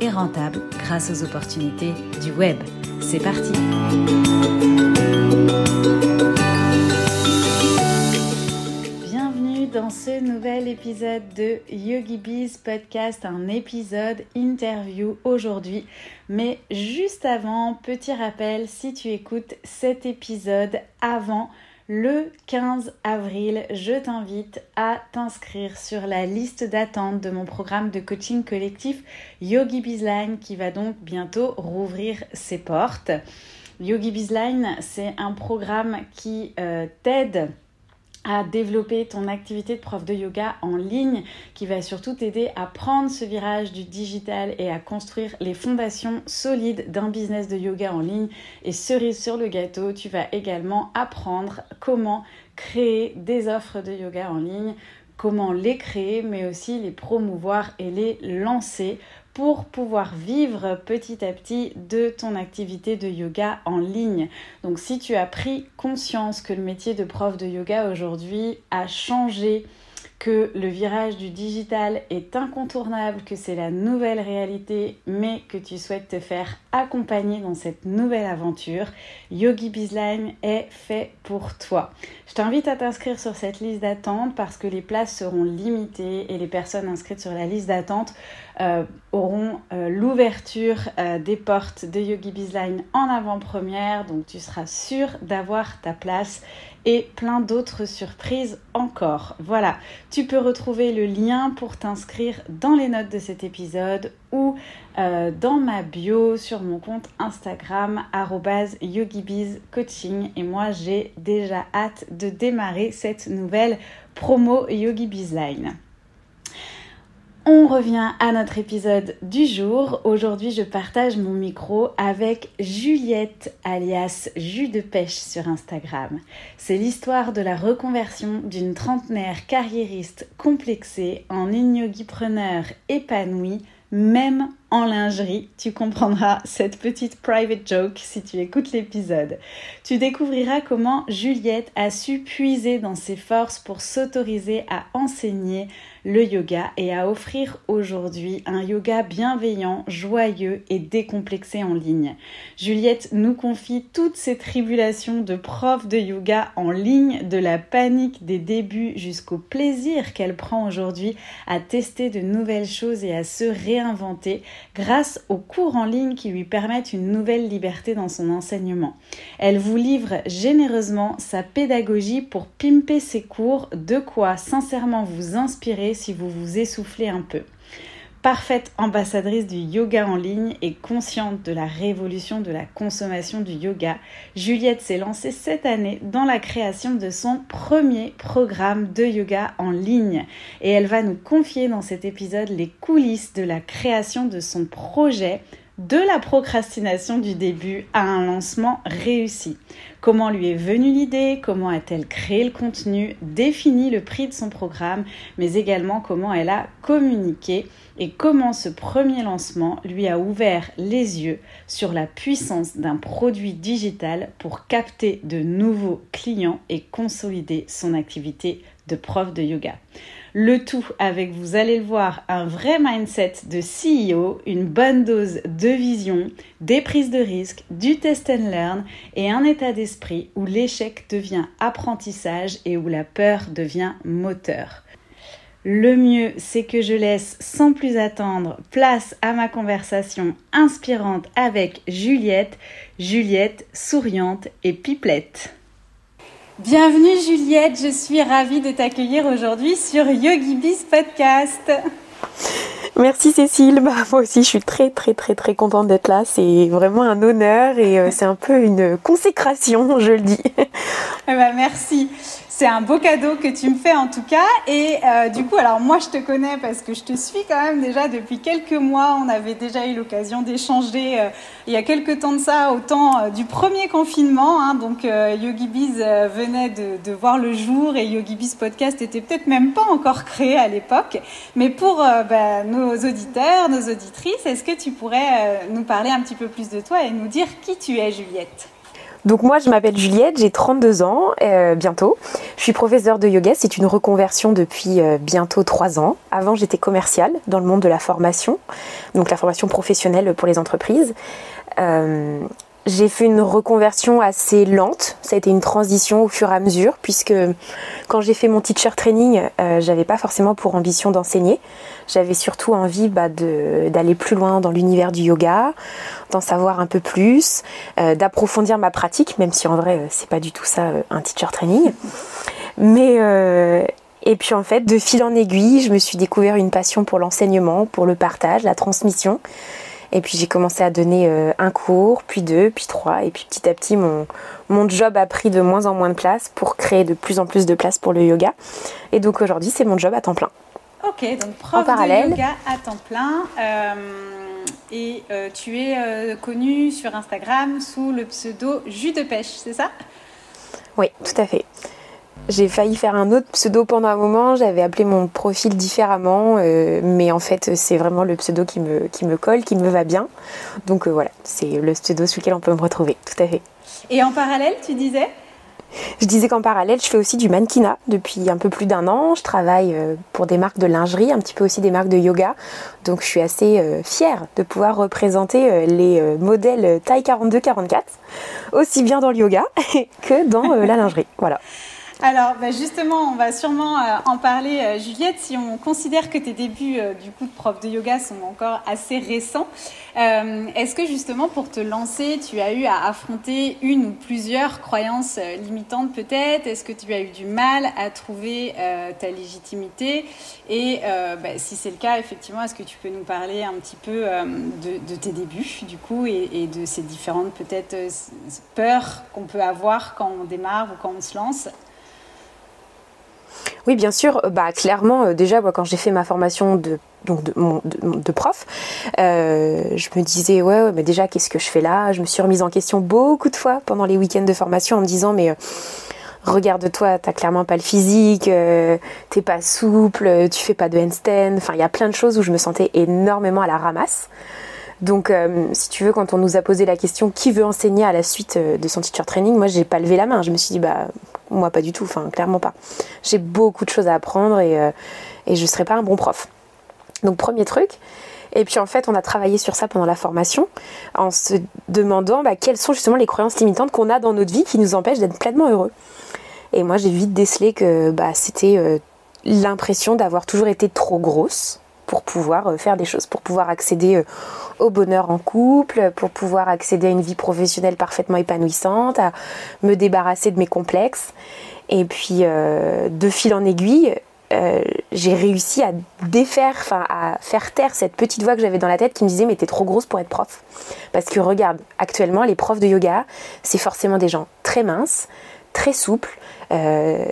et rentable grâce aux opportunités du web. C'est parti Bienvenue dans ce nouvel épisode de Yogi Bees Podcast, un épisode interview aujourd'hui. Mais juste avant, petit rappel, si tu écoutes cet épisode avant le 15 avril, je t'invite à t'inscrire sur la liste d'attente de mon programme de coaching collectif Yogi Bizline qui va donc bientôt rouvrir ses portes. Yogi Bizline, c'est un programme qui euh, t'aide à développer ton activité de prof de yoga en ligne qui va surtout t'aider à prendre ce virage du digital et à construire les fondations solides d'un business de yoga en ligne. Et cerise sur le gâteau, tu vas également apprendre comment créer des offres de yoga en ligne, comment les créer, mais aussi les promouvoir et les lancer pour pouvoir vivre petit à petit de ton activité de yoga en ligne. Donc si tu as pris conscience que le métier de prof de yoga aujourd'hui a changé, que le virage du digital est incontournable, que c'est la nouvelle réalité, mais que tu souhaites te faire accompagner dans cette nouvelle aventure, Yogi Bizline est fait pour toi. Je t'invite à t'inscrire sur cette liste d'attente parce que les places seront limitées et les personnes inscrites sur la liste d'attente euh, auront euh, l'ouverture euh, des portes de Yogi Bizline en avant-première, donc tu seras sûr d'avoir ta place et plein d'autres surprises encore. Voilà, tu peux retrouver le lien pour t'inscrire dans les notes de cet épisode ou dans ma bio sur mon compte Instagram yogibizcoaching et moi j'ai déjà hâte de démarrer cette nouvelle promo Yogi Bizline. On revient à notre épisode du jour. Aujourd'hui, je partage mon micro avec Juliette, alias Jus de Pêche sur Instagram. C'est l'histoire de la reconversion d'une trentenaire carriériste complexée en une yogi-preneur épanouie, même en lingerie. Tu comprendras cette petite private joke si tu écoutes l'épisode. Tu découvriras comment Juliette a su puiser dans ses forces pour s'autoriser à enseigner le yoga et à offrir aujourd'hui un yoga bienveillant, joyeux et décomplexé en ligne. Juliette nous confie toutes ses tribulations de prof de yoga en ligne, de la panique des débuts jusqu'au plaisir qu'elle prend aujourd'hui à tester de nouvelles choses et à se réinventer grâce aux cours en ligne qui lui permettent une nouvelle liberté dans son enseignement. Elle vous livre généreusement sa pédagogie pour pimper ses cours, de quoi sincèrement vous inspirer si vous vous essoufflez un peu. Parfaite ambassadrice du yoga en ligne et consciente de la révolution de la consommation du yoga, Juliette s'est lancée cette année dans la création de son premier programme de yoga en ligne. Et elle va nous confier dans cet épisode les coulisses de la création de son projet de la procrastination du début à un lancement réussi. Comment lui est venue l'idée, comment a-t-elle créé le contenu, défini le prix de son programme, mais également comment elle a communiqué et comment ce premier lancement lui a ouvert les yeux sur la puissance d'un produit digital pour capter de nouveaux clients et consolider son activité de prof de yoga. Le tout avec, vous allez le voir, un vrai mindset de CEO, une bonne dose de vision, des prises de risque, du test and learn et un état d'esprit où l'échec devient apprentissage et où la peur devient moteur. Le mieux, c'est que je laisse sans plus attendre place à ma conversation inspirante avec Juliette, Juliette souriante et pipelette. Bienvenue Juliette, je suis ravie de t'accueillir aujourd'hui sur Yogi Biz Podcast. Merci Cécile, bah, moi aussi je suis très très très très contente d'être là, c'est vraiment un honneur et euh, c'est un peu une consécration, je le dis. Eh ben, merci. C'est un beau cadeau que tu me fais en tout cas. Et euh, du coup, alors moi je te connais parce que je te suis quand même déjà depuis quelques mois. On avait déjà eu l'occasion d'échanger euh, il y a quelques temps de ça, au temps euh, du premier confinement. Hein. donc Yogi Biz venait de, voir le jour et Yogi Biz Podcast était peut-être même pas encore créé à l'époque. Mais pour bah, nos auditeurs, nos auditrices, est-ce que tu pourrais nous parler un petit peu plus de toi et nous dire qui tu es, Juliette? Donc moi je m'appelle Juliette, j'ai 32 ans euh, bientôt. Je suis professeure de yoga, c'est une reconversion depuis euh, bientôt 3 ans. Avant j'étais commerciale dans le monde de la formation, donc la formation professionnelle pour les entreprises. Euh, j'ai fait une reconversion assez lente. Ça a été une transition au fur et à mesure, puisque quand j'ai fait mon teacher training, euh, j'avais pas forcément pour ambition d'enseigner. J'avais surtout envie bah, d'aller plus loin dans l'univers du yoga, d'en savoir un peu plus, euh, d'approfondir ma pratique, même si en vrai euh, c'est pas du tout ça un teacher training. Mais et puis en fait, de fil en aiguille, je me suis découvert une passion pour l'enseignement, pour le partage, la transmission. Et puis j'ai commencé à donner euh, un cours, puis deux, puis trois. Et puis petit à petit, mon, mon job a pris de moins en moins de place pour créer de plus en plus de place pour le yoga. Et donc aujourd'hui, c'est mon job à temps plein. Ok, donc prof de yoga à temps plein. Euh, et euh, tu es connue sur Instagram sous le pseudo Jus de pêche, c'est ça? Oui, tout à fait. J'ai failli faire un autre pseudo pendant un moment, j'avais appelé mon profil différemment, euh, mais en fait c'est vraiment le pseudo qui me, qui me colle, qui me va bien. Donc euh, voilà, c'est le pseudo sous lequel on peut me retrouver, tout à fait. Et en parallèle, tu disais? Je disais qu'en parallèle, je fais aussi du mannequinat depuis un peu plus d'un an. Je travaille euh, pour des marques de lingerie, un petit peu aussi des marques de yoga. Donc je suis assez fière de pouvoir représenter les modèles taille 42-44, aussi bien dans le yoga que dans la lingerie. Voilà. Alors, bah, justement, on va sûrement euh, en parler, euh, Juliette, si on considère que tes débuts euh, du coup de prof de yoga sont encore assez récents. Est-ce que justement, pour te lancer, tu as eu à affronter une ou plusieurs croyances limitantes peut-être? Est-ce que tu as eu du mal à trouver ta légitimité? Et bah, si c'est le cas, effectivement, est-ce que tu peux nous parler un petit peu de, tes débuts, du coup, et, et de ces différentes peut-être peurs qu'on peut avoir quand on démarre ou quand on se lance? Oui, bien sûr. Euh, bah, clairement, euh, déjà, quand j'ai fait ma formation de, prof, euh, je me disais, ouais, mais déjà, qu'est-ce que je fais là? Je me suis remise en question beaucoup de fois pendant les week-ends de formation en me disant, mais regarde-toi, t'as clairement pas le physique, t'es pas souple, tu fais pas de handstand. Enfin, il y a plein de choses où je me sentais énormément à la ramasse. Donc, si tu veux, quand on nous a posé la question qui veut enseigner à la suite de son teacher training, moi, j'ai pas levé la main. Je me suis dit, bah, moi, pas du tout, enfin, clairement pas. J'ai beaucoup de choses à apprendre et, euh, je ne serai pas un bon prof. Donc, premier truc. Et puis en fait, on a travaillé sur ça pendant la formation, en se demandant bah, quelles sont justement les croyances limitantes qu'on a dans notre vie qui nous empêchent d'être pleinement heureux. Et moi, j'ai vite décelé que bah, c'était euh, l'impression d'avoir toujours été trop grosse pour pouvoir euh, faire des choses, pour pouvoir accéder au bonheur en couple, pour pouvoir accéder à une vie professionnelle parfaitement épanouissante, à me débarrasser de mes complexes. Et puis, euh, de fil en aiguille, euh, j'ai réussi à défaire, enfin à faire taire cette petite voix que j'avais dans la tête qui me disait mais t'es trop grosse pour être prof. Parce que regarde, actuellement les profs de yoga, c'est forcément des gens très minces, très souples, euh,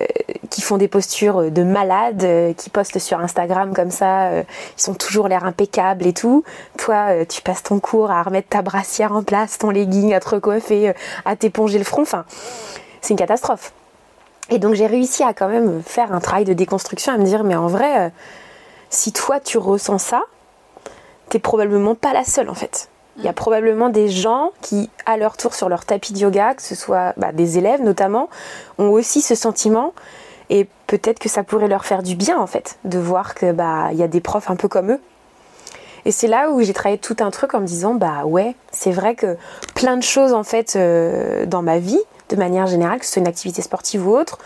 qui font des postures de malades, euh, qui postent sur Instagram comme ça, euh, ils sont toujours l'air impeccables et tout. Toi, tu passes ton cours à remettre ta brassière en place, ton legging, à te recoiffer, à t'éponger le front. Enfin, c'est une catastrophe. Et donc j'ai réussi à quand même faire un travail de déconstruction, à me dire mais en vrai, si toi tu ressens ça, t'es probablement pas la seule en fait. Il y a probablement des gens qui, à leur tour sur leur tapis de yoga, que ce soit bah, des élèves notamment, ont aussi ce sentiment et peut-être que ça pourrait leur faire du bien en fait de voir que bah il y a des profs un peu comme eux. Et c'est là où j'ai travaillé tout un truc en me disant bah ouais c'est vrai que plein de choses en fait euh, dans ma vie de manière générale que ce soit une activité sportive ou autre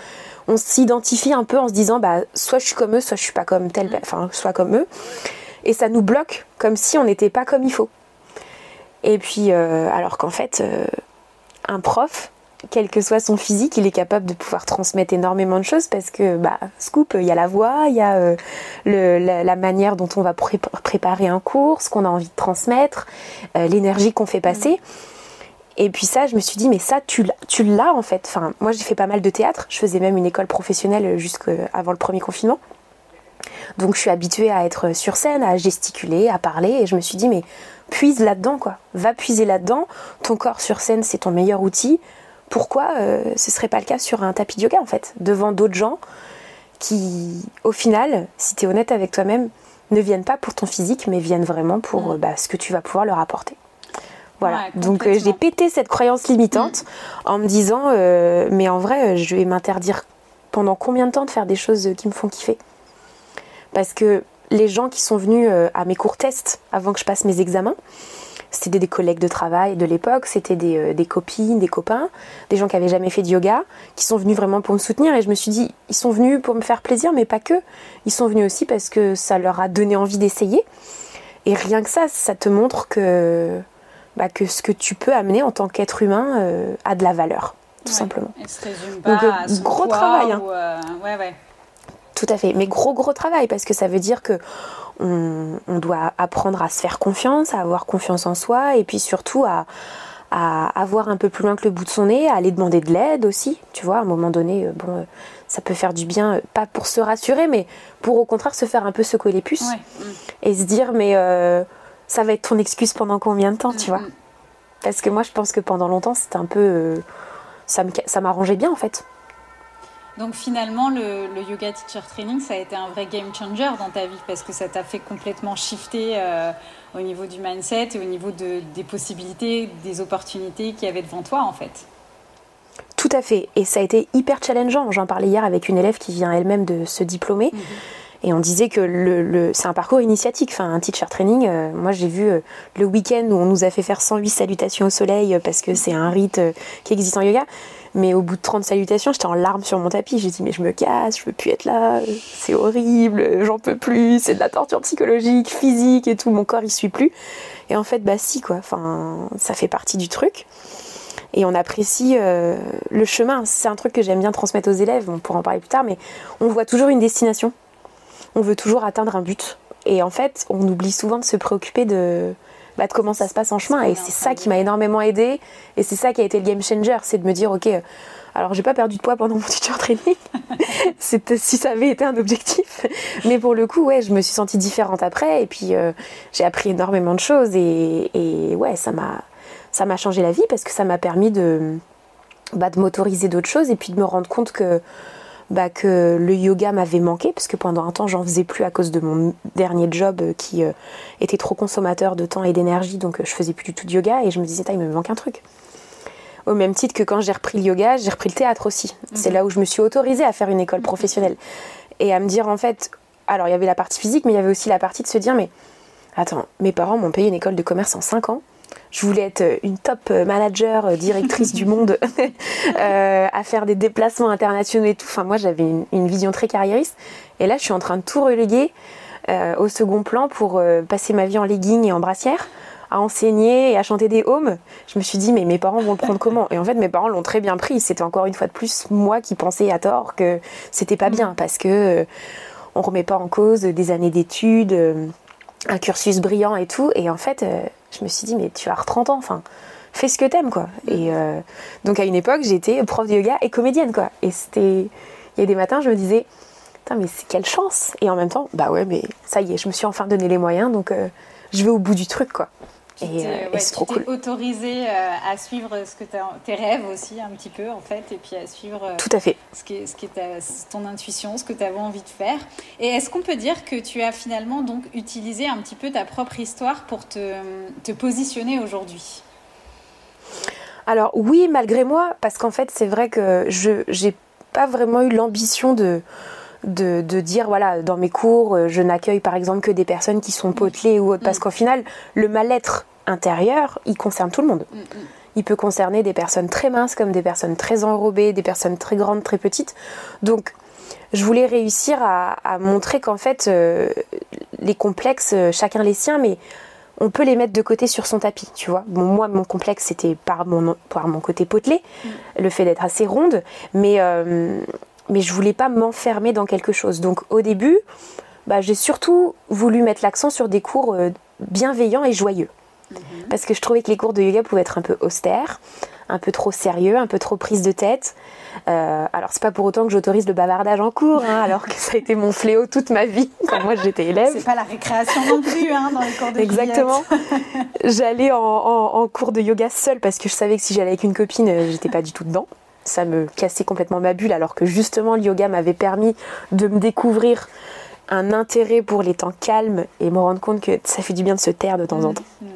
on s'identifie un peu en se disant bah soit je suis comme eux soit je suis pas comme tel enfin soit comme eux et ça nous bloque comme si on n'était pas comme il faut. Et puis, euh, alors qu'en fait, euh, un prof, quel que soit son physique, il est capable de pouvoir transmettre énormément de choses parce que, bah, scoop, il y a la voix, il y a euh, la, manière dont on va préparer un cours, ce qu'on a envie de transmettre, l'énergie qu'on fait passer. Et puis ça, je me suis dit, mais ça, tu l'as en fait. Enfin, moi, j'ai fait pas mal de théâtre. Je faisais même une école professionnelle jusqu'avant le premier confinement. Donc, je suis habituée à être sur scène, à gesticuler, à parler. Et je me suis dit, mais puise là-dedans, quoi. Va puiser là-dedans. Ton corps sur scène, c'est ton meilleur outil. Pourquoi euh, ce serait pas le cas sur un tapis de yoga, en fait, devant d'autres gens qui, au final, si tu es honnête avec toi-même, ne viennent pas pour ton physique, mais viennent vraiment pour mm. euh, bah, ce que tu vas pouvoir leur apporter. Voilà. Donc euh, j'ai pété cette croyance limitante mm. en me disant, euh, mais en vrai, je vais m'interdire pendant combien de temps de faire des choses qui me font kiffer? Parce que les gens qui sont venus à mes cours tests avant que je passe mes examens, c'était des collègues de travail de l'époque, c'était euh, des, copines, des copains, des gens qui avaient jamais fait de yoga, qui sont venus vraiment pour me soutenir. Et je me suis dit, ils sont venus pour me faire plaisir, mais pas que. Ils sont venus aussi parce que ça leur a donné envie d'essayer. Et rien que ça, ça te montre que, bah, que ce que tu peux amener en tant qu'être humain euh, a de la valeur, tout simplement. Donc, euh, gros travail. Hein. ouais, ouais. Tout à fait, mais gros gros travail parce que ça veut dire que on, doit apprendre à se faire confiance, à avoir confiance en soi et puis surtout à, avoir un peu plus loin que le bout de son nez, à aller demander de l'aide aussi. Tu vois, à un moment donné, euh, bon, euh, ça peut faire du bien, euh, pas pour se rassurer, mais pour au contraire se faire un peu secouer les puces et se dire mais ça va être ton excuse pendant combien de temps, tu vois? Parce que moi, je pense que pendant longtemps, c'était un peu ça m'arrangeait bien en fait. Donc finalement, le, yoga teacher training, ça a été un vrai game changer dans ta vie parce que ça t'a fait complètement shifter euh, au niveau du mindset et au niveau de, des possibilités, des opportunités qu'il y avait devant toi en fait. Tout à fait. Et ça a été hyper challengeant. J'en parlais hier avec une élève qui vient elle-même de se diplômer. Mhm. Et on disait que c'est un parcours initiatique, enfin un teacher training. Euh, moi j'ai vu euh, le week-end où on nous a fait faire 108 salutations au soleil parce que c'est un rite qui existe en yoga. Mais au bout de 30 salutations, j'étais en larmes sur mon tapis. J'ai dit, mais je me casse, je veux plus être là, c'est horrible, j'en peux plus, c'est de la torture psychologique, physique et tout, mon corps il suit plus. Et en fait, bah si, quoi, enfin, ça fait partie du truc. Et on apprécie euh, le chemin. C'est un truc que j'aime bien transmettre aux élèves, on pourra en parler plus tard, mais on voit toujours une destination. On veut toujours atteindre un but. Et en fait, on oublie souvent de se préoccuper de, bah, comment ça se passe en chemin. Et c'est ça qui m'a énormément aidé. Et c'est ça qui a été le game changer. C'est de me dire, ok, alors j'ai pas perdu de poids pendant mon teacher training. si ça avait été un objectif. Mais pour le coup, ouais, je me suis sentie différente après. Et puis euh, j'ai appris énormément de choses. Et, ouais, ça m'a, ça m'a changé la vie parce que ça m'a permis de, bah, de m'autoriser d'autres choses et puis de me rendre compte que bah, que le yoga m'avait manqué, parce que pendant un temps j'en faisais plus à cause de mon dernier job euh, qui euh, était trop consommateur de temps et d'énergie, donc euh, je faisais plus du tout de yoga et je me disais, il me manque un truc. Au même titre que quand j'ai repris le yoga, j'ai repris le théâtre aussi. C'est mhm. là où je me suis autorisée à faire une école professionnelle et à me dire en fait, alors il y avait la partie physique, mais il y avait aussi la partie de se dire, mais attends, mes parents m'ont payé une école de commerce en 5 ans je voulais être une top manager, euh, directrice du monde, euh, à faire des déplacements internationaux et tout. Enfin, moi, j'avais une, vision très carriériste. Et là, je suis en train de tout reléguer euh, au second plan pour passer ma vie en legging et en brassière à enseigner et à chanter des homes. Je me suis dit, mais mes parents vont le prendre comment? Et en fait, mes parents l'ont très bien pris. C'était encore une fois de plus moi qui pensais à tort que c'était pas bien parce que on remet pas en cause des années d'études, un cursus brillant et tout. Et en fait, je me suis dit, mais tu as 30 ans, enfin, fais ce que t'aimes, quoi. Et euh, donc à une époque, j'étais prof de yoga et comédienne, quoi. Et c'était. Il y a des matins, je me disais, putain, mais c'est quelle chance Et en même temps, bah ouais, mais ça y est, je me suis enfin donné les moyens, donc euh, je vais au bout du truc, quoi. Et, euh, c'est trop cool. autorisé euh, à suivre ce que tes rêves aussi un petit peu en fait et puis à suivre euh, tout à fait. ce qui est, ce qui est ton intuition ce que tu avais envie de faire. Et est-ce qu'on peut dire que tu as finalement donc utilisé un petit peu ta propre histoire pour te, te positionner aujourd'hui? Alors oui malgré moi parce qu'en fait c'est vrai que je j'ai pas vraiment eu l'ambition de de, dire voilà dans mes cours euh, je n'accueille par exemple que des personnes qui sont potelées ou autres parce mm. qu'au final le mal-être intérieur il concerne tout le monde mm, mm. il peut concerner des personnes très minces comme des personnes très enrobées des personnes très grandes très petites donc je voulais réussir à, montrer qu'en fait euh, les complexes euh, chacun les siens mais on peut les mettre de côté sur son tapis, tu vois. Bon, moi, mon complexe, c'était par mon, par mon côté potelé, le fait d'être assez ronde, mais mais je voulais pas m'enfermer dans quelque chose. Donc au début, bah, j'ai surtout voulu mettre l'accent sur des cours euh, bienveillants et joyeux. Mhm. Parce que je trouvais que les cours de yoga pouvaient être un peu austères, un peu trop sérieux, un peu trop prise de tête. Euh, alors c'est pas pour autant que j'autorise le bavardage en cours, hein, alors que ça a été mon fléau toute ma vie quand moi j'étais élève. C'est pas la récréation non plus hein, dans les cours de Exactement. J'allais en, cours de yoga seule parce que je savais que si j'allais avec une copine, euh, j'étais pas du tout dedans. Ça me cassait complètement ma bulle, alors que justement le yoga m'avait permis de me découvrir un intérêt pour les temps calmes et me rendre compte que ça fait du bien de se taire de temps en mmh. temps. Mmh.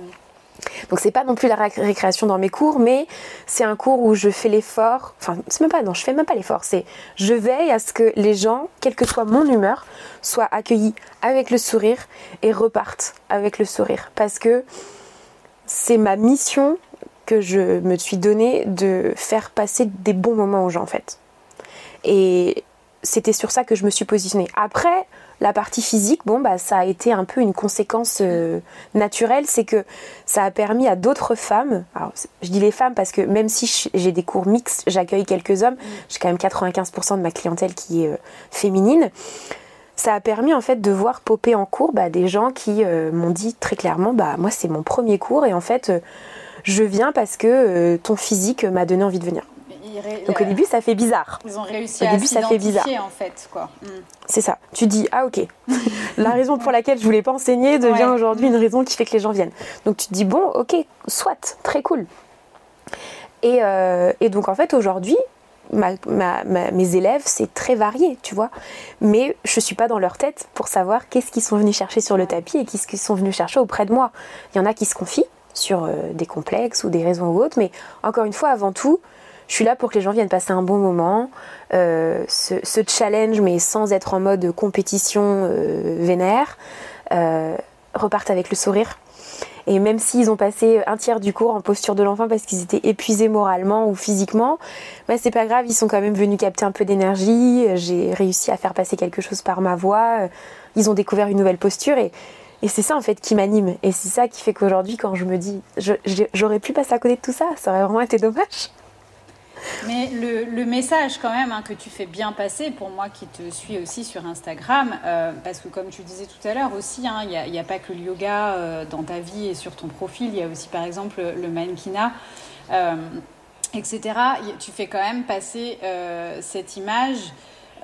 Donc c'est pas non plus la récréation dans mes cours, mais c'est un cours où je fais l'effort. Enfin, c'est même pas non, je fais même pas l'effort. C'est je veille à ce que les gens, quelle que soit mon humeur, soient accueillis avec le sourire et repartent avec le sourire, parce que c'est ma mission que je me suis donnée de faire passer des bons moments aux gens en fait. Et c'était sur ça que je me suis positionnée. Après, la partie physique, bon, bah, ça a été un peu une conséquence euh, naturelle, c'est que ça a permis à d'autres femmes, alors je dis les femmes parce que même si j'ai des cours mixtes, j'accueille quelques hommes, j'ai quand même 95% de ma clientèle qui est euh, féminine, ça a permis en fait de voir popper en cours bah, des gens qui euh, m'ont dit très clairement, bah moi c'est mon premier cours et en fait je viens parce que ton physique m'a donné envie de venir. Donc au début, ça fait bizarre. Ils ont réussi au à début, ça fait bizarre. en fait, quoi. Hmm. C'est ça. Tu dis ah ok. la raison pour laquelle je voulais pas enseigner devient aujourd'hui une raison qui fait que les gens viennent. Donc tu te dis bon ok, soit, très cool. Et, euh, donc en fait aujourd'hui, mes élèves, c'est très varié, tu vois. Mais je suis pas dans leur tête pour savoir qu'est-ce qu'ils sont venus chercher sur le tapis et qu'est-ce qu'ils sont venus chercher auprès de moi. Il y en a qui se confient sur euh, des complexes ou des raisons ou autres, mais encore une fois, avant tout, je suis là pour que les gens viennent passer un bon moment, euh, ce, challenge, mais sans être en mode compétition euh, vénère, euh, repartent avec le sourire. Et même s'ils ont passé un tiers du cours en posture de l'enfant parce qu'ils étaient épuisés moralement ou physiquement, bah c'est pas grave, ils sont quand même venus capter un peu d'énergie, j'ai réussi à faire passer quelque chose par ma voix, ils ont découvert une nouvelle posture et, et c'est ça en fait qui m'anime. Et c'est ça qui fait qu'aujourd'hui quand je me dis j'aurais pu passer à côté de tout ça, ça aurait vraiment été dommage. Mais le, message quand même hein, que tu fais bien passer, pour moi qui te suis aussi sur Instagram, euh, parce que comme tu disais tout à l'heure aussi, hein, il n'y a, pas que le yoga euh, dans ta vie et sur ton profil, il y a aussi par exemple le mannequinat. Euh, etc. Tu fais quand même passer cette image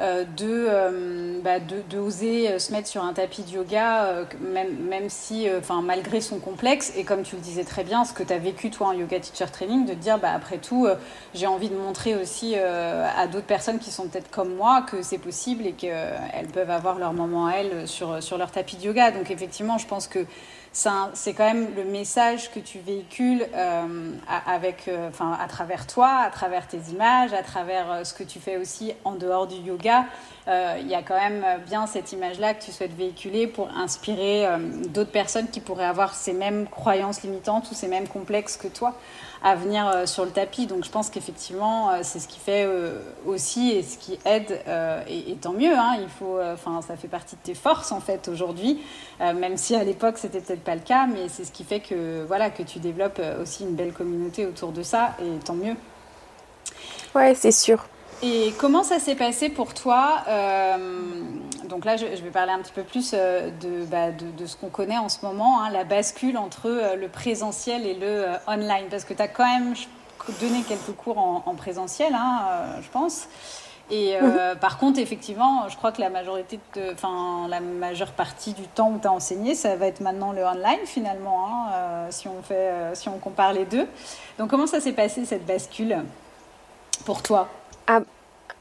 euh, euh, bah, de, de, oser euh, se mettre sur un tapis de yoga, même, même si, enfin, malgré son complexe, et comme tu le disais très bien, ce que tu as vécu toi en yoga teacher training, de dire, bah, après tout, j'ai envie de montrer aussi à d'autres personnes qui sont peut-être comme moi que c'est possible et qu'elles peuvent avoir leur moment à elles sur, sur leur tapis de yoga. Donc effectivement, je pense que c'est quand même le message que tu véhicules euh, euh, à travers toi, à travers tes images, à travers euh, ce que tu fais aussi en dehors du yoga. Il y a quand même bien cette image-là que tu souhaites véhiculer pour inspirer d'autres personnes qui pourraient avoir ces mêmes croyances limitantes ou ces mêmes complexes que toi à venir euh, sur le tapis. Donc je pense qu'effectivement, euh, c'est ce qui fait euh, aussi et ce qui aide, et, tant mieux. Hein, il faut, enfin, ça fait partie de tes forces en fait aujourd'hui, même si à l'époque c'était peut-être pas le cas, mais c'est ce qui fait que voilà que tu développes aussi une belle communauté autour de ça, et tant mieux. Ouais, c'est sûr. Et comment ça s'est passé pour toi euh, Donc là, je, vais parler un petit peu plus euh, bah, de, de, ce qu'on connaît en ce moment, hein, la bascule entre euh, le présentiel et le online. Parce que tu as quand même donné quelques cours en, présentiel, hein, je pense. Et mhm. par contre, effectivement, je crois que la majorité, enfin la majeure partie du temps où tu as enseigné, ça va être maintenant le online finalement, hein, si on fait, si on compare les deux. Donc comment ça s'est passé cette bascule pour toi? Ah,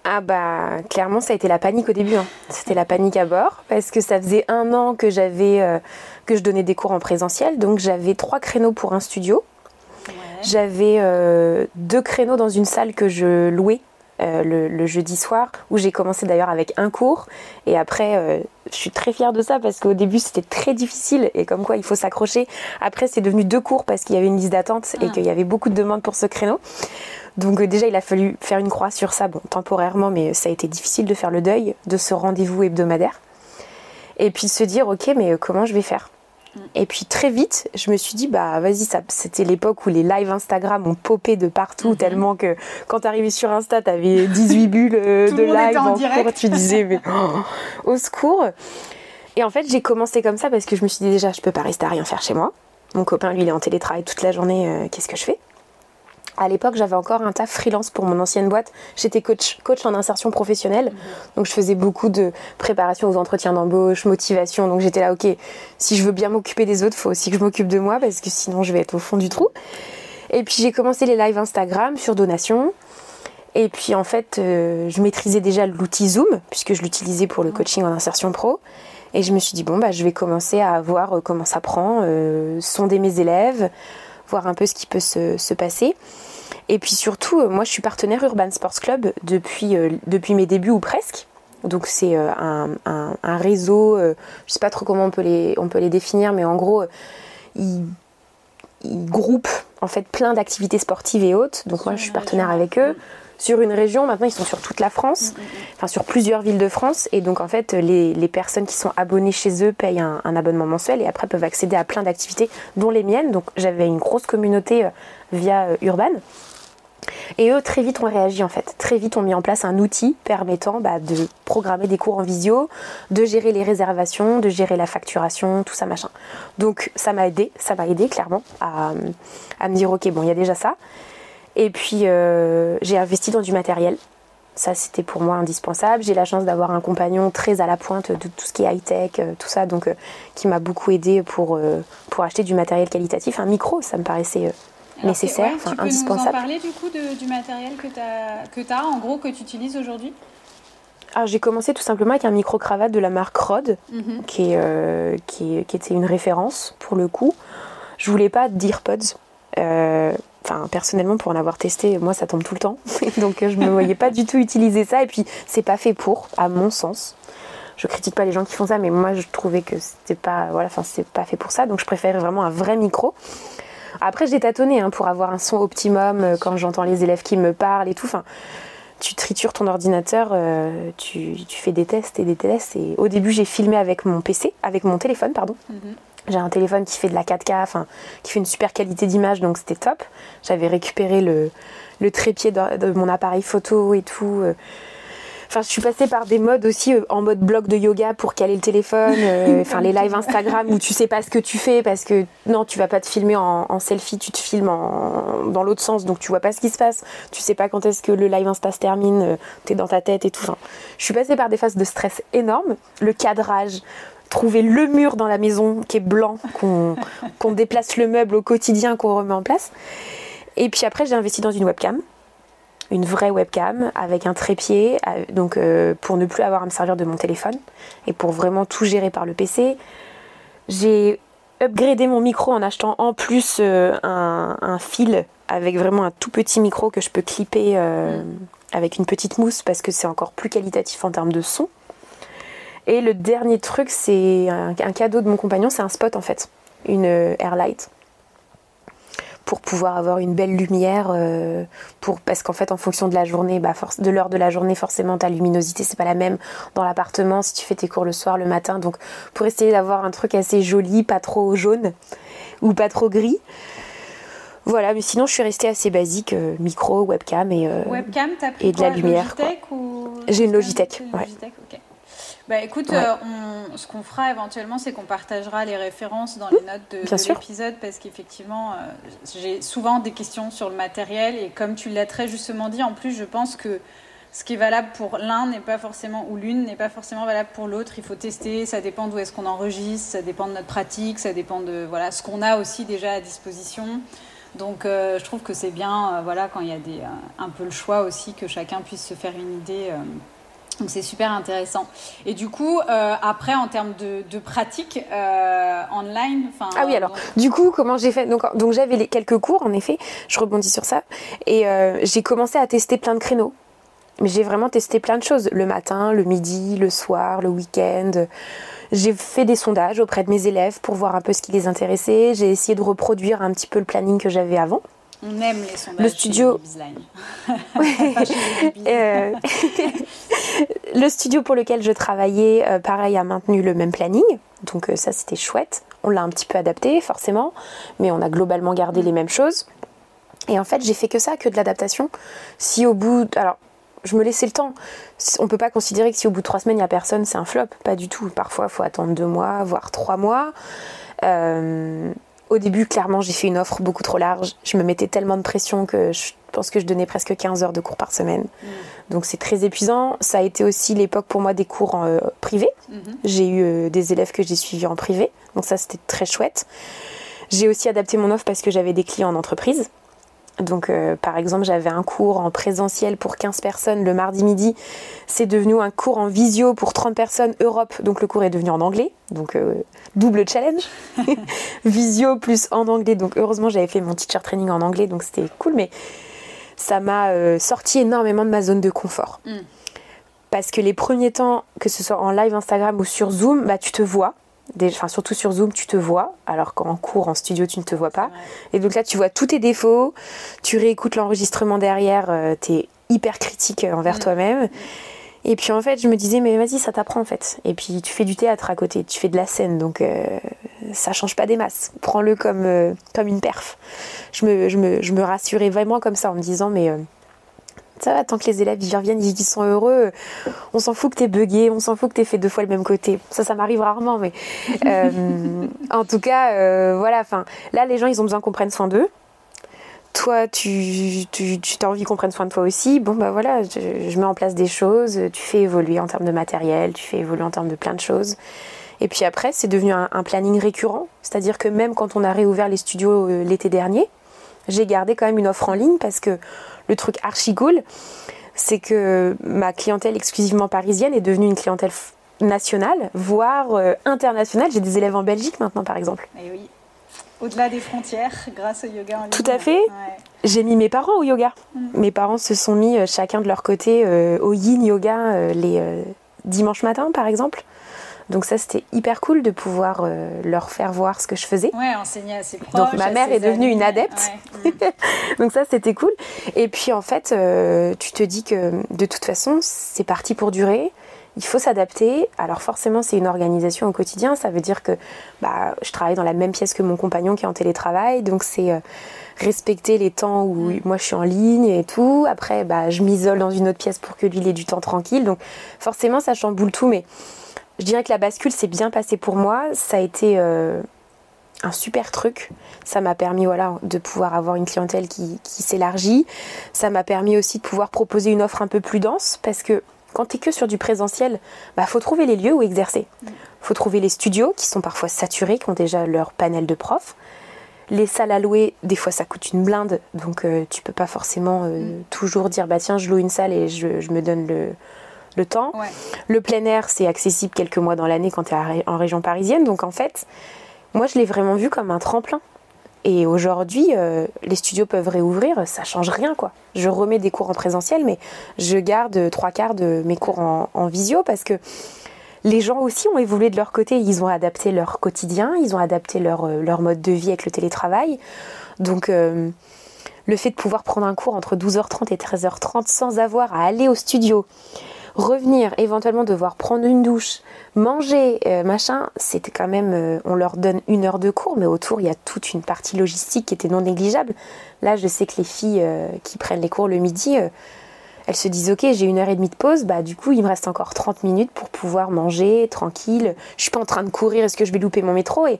ah, bah clairement ça a été la panique au début. Hein. C'était la panique à bord parce que ça faisait un an que j'avais euh, que je donnais des cours en présentiel, donc j'avais trois créneaux pour un studio. J'avais euh, deux créneaux dans une salle que je louais euh, le, jeudi soir, où j'ai commencé d'ailleurs avec un cours. Et après, je suis très fière de ça parce qu'au début, c'était très difficile et comme quoi il faut s'accrocher. Après, c'est devenu deux cours parce qu'il y avait une liste d'attente et ah. qu'il y avait beaucoup de demandes pour ce créneau. Donc euh, déjà, il a fallu faire une croix sur ça, bon, temporairement, mais ça a été difficile de faire le deuil de ce rendez-vous hebdomadaire. Et puis se dire, ok, mais euh, comment je vais faire? Mm. et puis très vite, je me suis dit, bah vas-y, ça, c'était l'époque où les lives Instagram ont popé de partout, mm-hmm. tellement que quand t'arrivais sur Insta, t'avais 18 bulles euh, de live en, cours, tu disais, mais oh, au secours. Et en fait, j'ai commencé comme ça parce que je me suis dit déjà, je peux pas rester à rien faire chez moi. Mon copain, lui, il est en télétravail toute la journée. Qu'est-ce que je fais? À l'époque, j'avais encore un taf freelance pour mon ancienne boîte. J'étais coach, coach en insertion professionnelle. Mhm. Donc, je faisais beaucoup de préparation aux entretiens d'embauche, motivation. Donc, j'étais là, ok, si je veux bien m'occuper des autres, il faut aussi que je m'occupe de moi parce que sinon, je vais être au fond du trou. Et puis, j'ai commencé les lives Instagram sur donation. Et puis, en fait, euh, je maîtrisais déjà l'outil Zoom puisque je l'utilisais pour le mhm. coaching en insertion pro. Et je me suis dit, bon, bah, je vais commencer à voir euh, comment ça prend, euh, sonder mes élèves, voir un peu ce qui peut se, passer. Et puis surtout, euh, moi je suis partenaire Urban Sports Club depuis, euh, depuis mes débuts ou presque. Donc c'est euh, un, un, réseau, je sais pas trop comment on peut les, on peut les définir, mais en gros, ils, ils groupent en fait plein d'activités sportives et autres. Donc moi je suis partenaire avec eux sur une région. Maintenant, ils sont sur toute la France, mm, mm, mm. enfin sur plusieurs villes de France. Et donc, en fait, les, personnes qui sont abonnées chez eux payent un, abonnement mensuel et après peuvent accéder à plein d'activités, dont les miennes. Donc, j'avais une grosse communauté euh, via euh, Urban. Et eux, très vite, ont réagi en fait. Très vite, ont mis en place un outil permettant bah, de programmer des cours en visio, de gérer les réservations, de gérer la facturation, tout ça, machin. Donc, ça m'a aidé, ça m'a aidé clairement à, à me dire, ok, bon, il y a déjà ça. Et puis euh, j'ai investi dans du matériel. Ça, c'était pour moi indispensable. J'ai la chance d'avoir un compagnon très à la pointe de tout ce qui est high-tech, euh, tout ça, donc euh, qui m'a beaucoup aidé pour, pour acheter du matériel qualitatif. Un micro, ça me paraissait nécessaire, ouais, tu peux indispensable. Nous en parler du coup du matériel que tu as, en gros, que tu utilises aujourd'hui? Ah, j'ai commencé tout simplement avec un micro-cravate de la marque Rode, mhm. qui, est, qui, qui, était une référence pour le coup. Je voulais pas d'earpods. Euh, enfin personnellement pour en avoir testé moi ça tombe tout le temps donc je me voyais pas du tout utiliser ça et puis c'est pas fait pour à mon sens je critique pas les gens qui font ça mais moi je trouvais que c'était pas voilà enfin pas fait pour ça donc je préférais vraiment un vrai micro après j'ai tâtonné hein, pour avoir un son optimum euh, quand j'entends les élèves qui me parlent et tout enfin tu tritures ton ordinateur, euh, tu, fais des tests et des tests. Et au début, j'ai filmé avec mon PC, avec mon téléphone, pardon. Mhm. J'ai un téléphone qui fait de la 4K, enfin, qui fait une super qualité d'image, donc c'était top. J'avais récupéré le, le trépied de, mon appareil photo et tout. Euh. Enfin, je suis passée par des modes aussi euh, en mode bloc de yoga pour caler le téléphone. Euh, enfin, les lives Instagram où tu sais pas ce que tu fais parce que non, tu vas pas te filmer en, selfie, tu te filmes dans l'autre sens, donc tu vois pas ce qui se passe. Tu sais pas quand est-ce que le live Insta se termine. tu es dans ta tête et tout. Enfin, je suis passée par des phases de stress énormes. Le cadrage, trouver le mur dans la maison qui est blanc, qu'on déplace le meuble au quotidien, qu'on remet en place. Et puis après, j'ai investi dans une webcam, une vraie webcam avec un trépied, euh, donc euh, pour ne plus avoir à me servir de mon téléphone et pour vraiment tout gérer par le PC. J'ai upgradé mon micro en achetant en plus euh, un, fil avec vraiment un tout petit micro que je peux clipper avec une petite mousse parce que c'est encore plus qualitatif en termes de son. Et le dernier truc, c'est un, cadeau de mon compagnon, c'est un spot en fait, une euh, Airlight. Pour pouvoir avoir une belle lumière euh, pour parce qu'en fait en fonction de la journée bah, de l'heure de la journée forcément ta luminosité c'est pas la même dans l'appartement si tu fais tes cours le soir le matin. Donc pour essayer d'avoir un truc assez joli pas trop jaune ou pas trop gris. Voilà mais sinon je suis restée assez basique euh, micro webcam et webcam, as pris et de la lumière j'ai une Logitech, ouais. Bah écoute, euh, ce qu'on fera éventuellement, c'est qu'on partagera les références dans les notes de, l'épisode parce qu'effectivement, euh, j'ai souvent des questions sur le matériel et comme tu l'as très justement dit, en plus, je pense que ce qui est valable pour l'un n'est pas forcément, ou l'une n'est pas forcément valable pour l'autre. Il faut tester, ça dépend d'où est-ce qu'on enregistre, ça dépend de notre pratique, ça dépend de voilà, ce qu'on a aussi déjà à disposition. Donc euh, je trouve que c'est bien voilà, quand il y a des, un peu le choix aussi, que chacun puisse se faire une idée. Donc c'est super intéressant. Et du coup, euh, après, en termes de, de pratique euh, online, enfin. Ah oui, alors du coup, comment j'ai fait? Donc, donc j'avais quelques cours, en effet. Je rebondis sur ça, et euh, j'ai commencé à tester plein de créneaux. Mais j'ai vraiment testé plein de choses, le matin, le midi, le soir, le week-end. J'ai fait des sondages auprès de mes élèves pour voir un peu ce qui les intéressait. J'ai essayé de reproduire un petit peu le planning que j'avais avant. On aime les sondages. Le studio. Euh, le studio pour lequel je travaillais, euh, pareil, a maintenu le même planning. Donc euh, ça, c'était chouette. On l'a un petit peu adapté, forcément, mais on a globalement gardé les mêmes choses. Et en fait, j'ai fait que ça, que de l'adaptation. Si au bout, alors, je me laissais le temps. On peut pas considérer que si au bout de trois semaines il y a personne, c'est un flop. Pas du tout. Parfois, il faut attendre deux mois, voire trois mois. Au début, clairement, j'ai fait une offre beaucoup trop large. Je me mettais tellement de pression que je pense que je donnais presque 15 heures de cours par semaine. Mm. Donc c'est très épuisant. Ça a été aussi l'époque pour moi des cours en, euh, privés. Mm-hmm. J'ai eu euh, des élèves que j'ai suivis en privé. Donc ça, c'était très chouette. J'ai aussi adapté mon offre parce que j'avais des clients en entreprise. Donc, euh, par exemple, j'avais un cours en présentiel pour 15 personnes le mardi midi. C'est devenu un cours en visio pour 30 personnes Europe. Donc, le cours est devenu en anglais. Donc, euh, double challenge. visio plus en anglais. Donc, heureusement, j'avais fait mon teacher training en anglais. Donc, c'était cool. Mais ça m'a euh, sorti énormément de ma zone de confort. Mm. Parce que les premiers temps, que ce soit en live Instagram ou sur Zoom, bah, tu te vois enfin, surtout sur Zoom, tu te vois, alors qu'en cours, en studio, tu ne te vois pas. Et donc là, tu vois tous tes défauts, tu réécoutes l'enregistrement derrière, euh, tu es hyper critique euh, envers mm. toi-même. Et puis en fait, je me disais, mais vas-y, ça t'apprend en fait. Et puis tu fais du théâtre à côté, tu fais de la scène, donc euh, ça change pas des masses. Prends-le comme, comme une perf. Je me, je, me, je me rassurais vraiment comme ça en me disant, mais ça va, tant que les élèves y reviennent, ils sont heureux, on s'en fout que t'es bugué, on s'en fout que t'aies fait deux fois le même côté. Ça, ça m'arrive rarement, mais euh, en tout cas, euh, voilà, enfin, là, les gens, ils ont besoin qu'on prenne soin d'eux. Toi, tu, tu, tu as envie qu'on prenne soin de toi aussi. Bon, bah voilà, je, mets en place des choses, tu fais évoluer en termes de matériel, tu fais évoluer en termes de plein de choses. Et puis après, c'est devenu un, un, planning récurrent, c'est-à-dire que même quand on a réouvert les studios euh, l'été dernier, j'ai gardé quand même une offre en ligne parce que le truc archi cool, c'est que ma clientèle exclusivement parisienne est devenue une clientèle nationale, voire euh, internationale. J'ai des élèves en Belgique maintenant, par exemple. Et oui. Au-delà des frontières, grâce au yoga en ligne. Tout à fait. J'ai mis mes parents au yoga. Mm. Mes parents se sont mis euh, chacun de leur côté euh, au yin yoga les dimanches matins, par exemple. Donc ça, c'était hyper cool de pouvoir euh, leur faire voir ce que je faisais. Ouais, enseigner à ses proches. Donc ma mère est devenue une adepte. Donc ça, c'était cool. Et puis en fait, euh, tu te dis que de toute façon, c'est parti pour durer. Il faut s'adapter. Alors forcément, c'est une organisation au quotidien. Ça veut dire que bah, je travaille dans la même pièce que mon compagnon qui est en télétravail. Donc c'est euh, respecter les temps où mm. moi je suis en ligne et tout. Après, bah, je m'isole dans une autre pièce pour que lui il ait du temps tranquille. Donc forcément, ça chamboule tout. Mais je dirais que la bascule s'est bien passée pour moi. Ça a été euh, un super truc. Ça m'a permis voilà, de pouvoir avoir une clientèle qui, s'élargit. Ça m'a permis aussi de pouvoir proposer une offre un peu plus dense parce que quand tu es que sur du présentiel, bah faut trouver les lieux où exercer. Il faut trouver les studios qui sont parfois saturés, qui ont déjà leur panel de profs. Les salles à louer, des fois ça coûte une blinde, donc tu euh, tu peux pas forcément euh, mm. toujours dire bah tiens je loue une salle et je me donne le, le temps. Le plein air, c'est accessible quelques mois dans l'année quand tu es en région parisienne. Donc en fait, moi, je l'ai vraiment vu comme un tremplin. Et aujourd'hui, euh, les studios peuvent réouvrir, ça change rien quoi. Je remets des cours en présentiel, mais je garde trois quarts de mes cours en, visio parce que les gens aussi ont évolué de leur côté. Ils ont adapté leur quotidien, ils ont adapté leur, euh, leur mode de vie avec le télétravail. Donc euh, le fait de pouvoir prendre un cours entre 12h30 et 13h30 sans avoir à aller au studio, revenir, éventuellement devoir prendre une douche, manger, euh, machin, c'était quand même, euh, on leur donne une heure de cours, mais autour il y a toute une partie logistique qui était non négligeable. Là, je sais que les filles euh, qui prennent les cours le midi, elles se disent ok, j'ai une heure et demie de pause, bah du coup il me reste encore 30 minutes pour pouvoir manger tranquille. Je suis pas en train de courir, est-ce que je vais louper mon métro? Et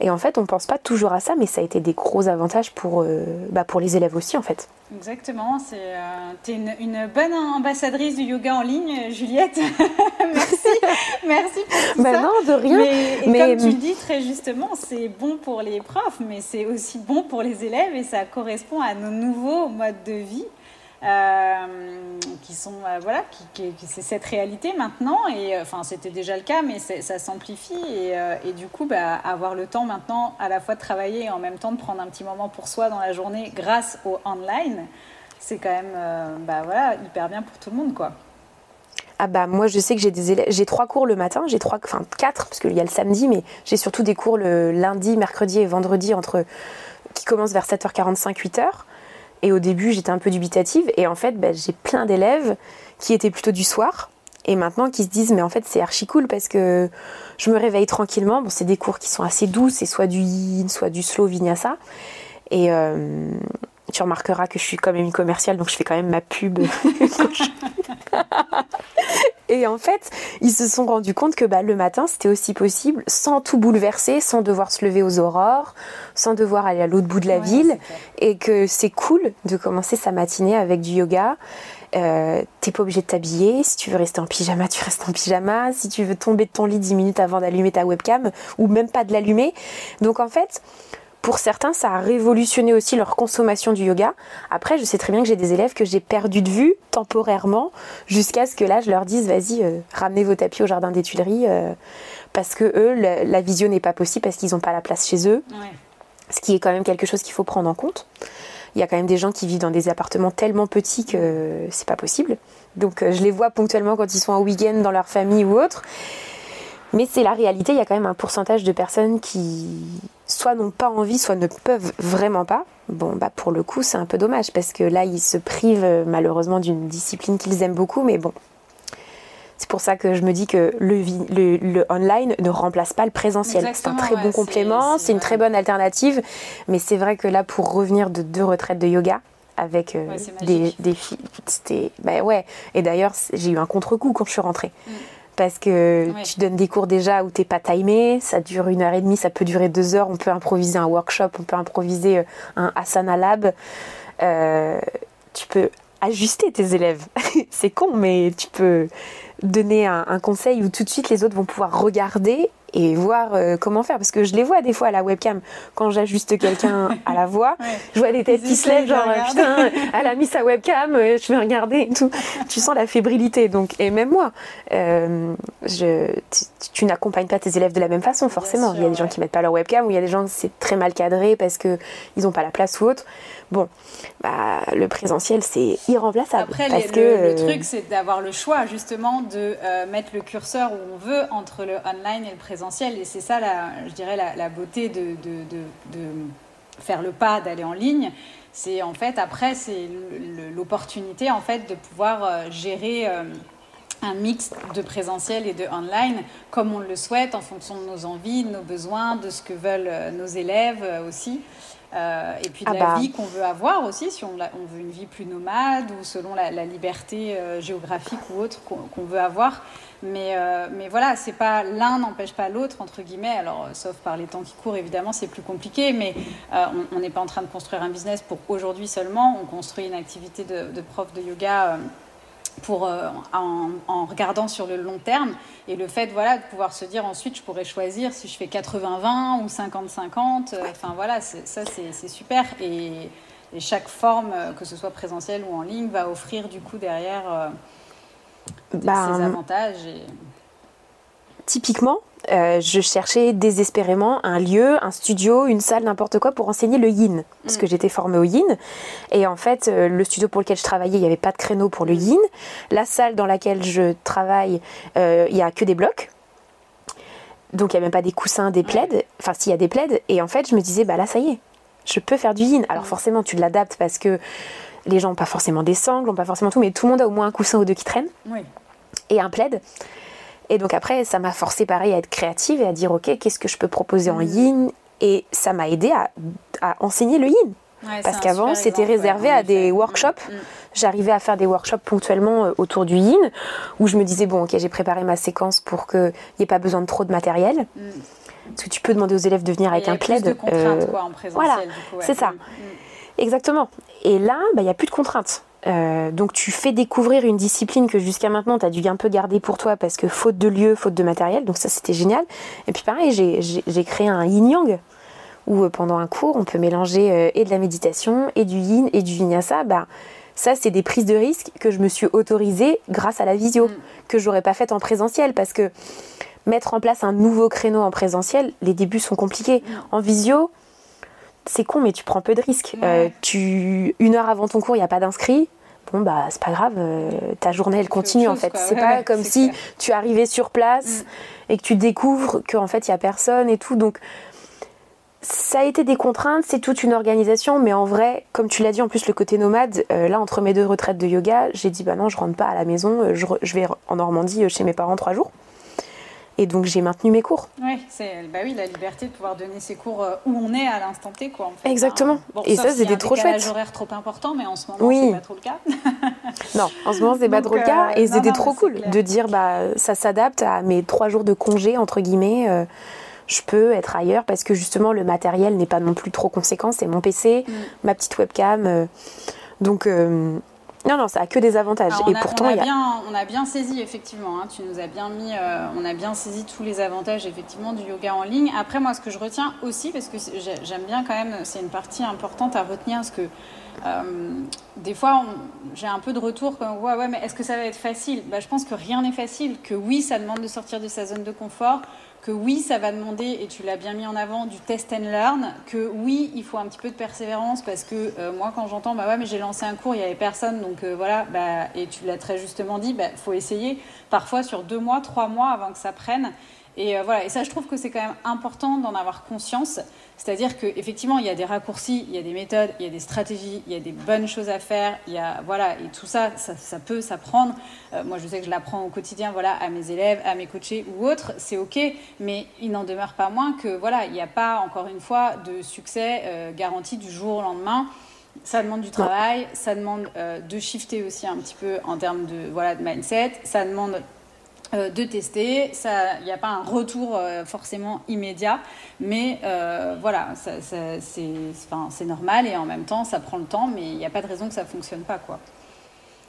et en fait, on pense pas toujours à ça, mais ça a été des gros avantages pour, euh, bah pour les élèves aussi, en fait. Exactement. C'est, euh, tu es une, bonne ambassadrice du yoga en ligne, Juliette. merci. merci pour tout bah ça. non, de rien. Mais, comme tu le dis très justement, c'est bon pour les profs, mais c'est aussi bon pour les élèves et ça correspond à nos nouveaux modes de vie. Euh, qui sont euh, voilà, qui, c'est cette réalité maintenant et euh, enfin c'était déjà le cas, mais ça s'amplifie et, du coup bah, avoir le temps maintenant à la fois de travailler et en même temps de prendre un petit moment pour soi dans la journée grâce au online, c'est quand même bah, voilà hyper bien pour tout le monde quoi. Ah bah moi je sais que j'ai des élèves, j'ai trois cours le matin, j'ai trois, enfin quatre parce qu'il y a le samedi, mais j'ai surtout des cours le lundi, mercredi et vendredi entre qui commencent vers 7h45, 8h. Et au début, j'étais un peu dubitative. Et en fait, bah, j'ai plein d'élèves qui étaient plutôt du soir. Et maintenant, qui se disent, mais en fait, c'est archi cool parce que je me réveille tranquillement. Bon, c'est des cours qui sont assez doux. C'est soit du yin, soit du slow vinyasa. Et, euh, tu remarqueras que je suis quand même une commerciale, donc je fais quand même ma pub. et en fait, ils se sont rendus compte que bah, le matin, c'était aussi possible, sans tout bouleverser, sans devoir se lever aux aurores, sans devoir aller à l'autre bout de la ville, et que c'est cool de commencer sa matinée avec du yoga. Euh, t'es pas obligé de t'habiller. Si tu veux rester en pyjama, tu restes en pyjama. Si tu veux tomber de ton lit 10 minutes avant d'allumer ta webcam, ou même pas de l'allumer. Donc en fait, pour certains, ça a révolutionné aussi leur consommation du yoga. Après, je sais très bien que j'ai des élèves que j'ai perdu de vue temporairement jusqu'à ce que là, je leur dise vas-y, euh, ramenez vos tapis au jardin des Tuileries euh, parce que eux, la, vision n'est pas possible parce qu'ils n'ont pas la place chez eux. Ce qui est quand même quelque chose qu'il faut prendre en compte. Il y a quand même des gens qui vivent dans des appartements tellement petits que c'est pas possible. Donc, euh, je les vois ponctuellement quand ils sont en week-end dans leur famille ou autre. Mais c'est la réalité, il y a quand même un pourcentage de personnes qui soit n'ont pas envie, soit ne peuvent vraiment pas. Bon, bah pour le coup, c'est un peu dommage parce que là, ils se privent euh, malheureusement d'une discipline qu'ils aiment beaucoup, mais bon. C'est pour ça que je me dis que le, le, online ne remplace pas le présentiel. C'est un très bon complément, c'est une très bonne alternative, mais c'est vrai que là, pour revenir de deux retraites de yoga, avec euh, des, des filles, c'était. Bah ouais, et d'ailleurs, j'ai eu un contre-coup quand je suis rentrée. Mm parce que tu donnes des cours déjà où t'es pas timé, ça dure une heure et demie, ça peut durer deux heures, on peut improviser un workshop, on peut improviser euh, un Asana Lab, euh, tu peux ajuster tes élèves. c'est con, mais tu peux donner un, conseil où tout de suite les autres vont pouvoir regarder et voir euh, comment faire. Parce que je les vois des fois à la webcam, quand j'ajuste quelqu'un à la voix, je vois des têtes qui se lèvent, genre putain, elle a mis sa webcam, euh, je vais regarder et tout. tu sens la fébrilité. Donc, et même moi, euh, je, tu, n'accompagnes pas tes élèves de la même façon, forcément. il y a des gens qui mettent pas leur webcam, ou il y a des gens c'est très mal cadré parce qu'ils n'ont pas la place ou autre. Bon, bah, le présentiel, c'est irremplaçable. Après, parce que, le, truc, c'est d'avoir le choix, justement, de mettre le curseur où on veut entre le online et le présentiel et c'est ça, la, je dirais, la, beauté de, de, faire le pas, d'aller en ligne. C'est en fait, après, c'est l'opportunité en fait de pouvoir euh, gérer euh, un mix de présentiel et de online comme on le souhaite en fonction de nos envies, de nos besoins, de ce que veulent euh, nos élèves aussi. Et puis de ah la bah. vie qu'on veut avoir aussi, si on, on, veut une vie plus nomade ou selon la, liberté géographique ou autre qu'on veut avoir. Mais, euh, mais voilà, c'est pas l'un n'empêche pas l'autre entre guillemets. Alors, euh, sauf par les temps qui courent, évidemment, c'est plus compliqué. Mais euh, on n'est pas en train de construire un business pour aujourd'hui seulement. On construit une activité de, prof de yoga. Pour, en, regardant sur le long terme. Et le fait voilà, de pouvoir se dire ensuite, je pourrais choisir si je fais 80-20 ou 50-50. Enfin voilà, ça c'est super. Et, et, chaque forme, que ce soit présentielle ou en ligne, va offrir du coup derrière bah, avantages. Typiquement, euh, je cherchais désespérément un lieu, un studio, une salle, n'importe quoi pour enseigner le yin. Parce mm. que j'étais formée au yin. Et en fait, euh, le studio pour lequel je travaillais, il n'y avait pas de créneau pour le mm. yin. La salle dans laquelle je travaille, euh, il n'y a que des blocs. Donc il n'y a même pas des coussins, des plaids. Enfin, s'il y a des plaids. Et en fait, je me disais, bah là, ça y est, je peux faire du yin. Alors mm. forcément, tu l'adaptes parce que les gens n'ont pas forcément des sangles, n'ont pas forcément tout, mais tout le monde a au moins un coussin ou deux qui traînent. Et un plaid. Et donc après, ça m'a forcé pareil à être créative et à dire, ok, qu'est-ce que je peux proposer en mm. yin? Et ça m'a aidé à, enseigner le yin. Parce qu'avant, c'était réservé à des workshops. Mm, mm. J'arrivais à faire des workshops ponctuellement euh, autour du yin, où je me disais, bon, ok, j'ai préparé ma séquence pour qu'il n'y ait pas besoin de trop de matériel. Parce que tu peux demander aux élèves de venir avec un plaid. de contraintes, euh, quoi, en Voilà, c'est ça. Exactement. Et là, bah, il n'y a plus de contraintes. Euh, donc tu fais découvrir une discipline que jusqu'à maintenant tu as dû un peu garder pour toi parce que faute de lieu, faute de matériel, donc ça c'était génial. Et puis pareil, j'ai créé un yin-yang où euh, pendant un cours on peut mélanger euh, et de la méditation et du yin et du vinyasa. Bah, ça c'est des prises de risques que je me suis autorisée grâce à la visio, mm. que j'aurais pas fait en présentiel parce que mettre en place un nouveau créneau en présentiel, les débuts sont compliqués. Mm. En visio, c'est con, mais tu prends peu de risques. Euh, tu, une heure avant ton cours, il n'y a pas d'inscrit. Bon, bah, c'est pas grave, euh, ta journée, elle continue en fait. C'est pas comme si tu arrivais sur place mm. et que tu découvres qu'en fait, il n'y a personne et tout. Donc, ça a été des contraintes, c'est toute une organisation, mais en vrai, comme tu l'as dit, en plus, le côté nomade, euh, là, entre mes deux retraites de yoga, j'ai dit, bah non, je rentre pas à la maison, je, je vais en Normandie chez mes parents trois jours. Et donc j'ai maintenu mes cours. Oui, c'est bah oui, la liberté de pouvoir donner ses cours euh, où on est à l'instant T, quoi. En fait, Exactement. Bon, et ça, c'était un trop chouette. décalage horaire trop important, mais en ce moment, Oui. c'est pas trop le cas. Non, en ce moment, c'est pas trop le cas. euh, Et c'était trop cool clair. de dire, bah, ça s'adapte à mes trois jours de congé, entre guillemets. euh, je peux être ailleurs parce que justement, le matériel n'est pas non plus trop conséquent. C'est mon PC, Mm. ma petite webcam. euh, donc, euh, non, non, ça a que des avantages. Alors, et on, a, pourtant, on, a il y a. bien, on a bien saisi effectivement, hein, tu nous as bien mis, euh, on a bien saisi tous les avantages effectivement du yoga en ligne. Après moi ce que je retiens aussi, parce que j'aime bien quand même, c'est une partie importante à retenir, parce que euh, des fois j'ai un peu de retour comme ouais, ouais mais est-ce que ça va être facile? Bah, Je pense que rien n'est facile, que oui ça demande de sortir de sa zone de confort, que oui, ça va demander, et tu l'as bien mis en avant, du test and learn, que oui, il faut un petit peu de persévérance parce que euh, moi, quand j'entends, bah ouais, mais j'ai lancé un cours, il n'y avait personne, donc euh, voilà, bah, et tu l'as très justement dit, bah, faut essayer parfois sur deux mois, trois mois avant que ça prenne. Et euh, voilà, et ça, je trouve que c'est quand même important d'en avoir conscience. C'est-à-dire qu'effectivement, il y a des raccourcis, il y a des méthodes, il y a des stratégies, il y a des bonnes choses à faire, il y a, voilà, et tout ça, ça, peut s'apprendre. Euh, moi, je sais que je l'apprends au quotidien, voilà, à mes élèves, à mes coachés ou autres, c'est OK, mais il n'en demeure pas moins que, voilà, il n'y a pas, encore une fois, de succès euh, garanti du jour au lendemain. Ça demande du travail, ça demande euh, de shifter aussi un petit peu en termes de, voilà, de mindset, ça demande euh, de tester. Ça, il n'y a pas un retour euh, forcément immédiat, mais euh, voilà, ça, ça, c'est, normal et en même temps, ça prend le temps, mais il n'y a pas de raison que ça fonctionne pas, quoi.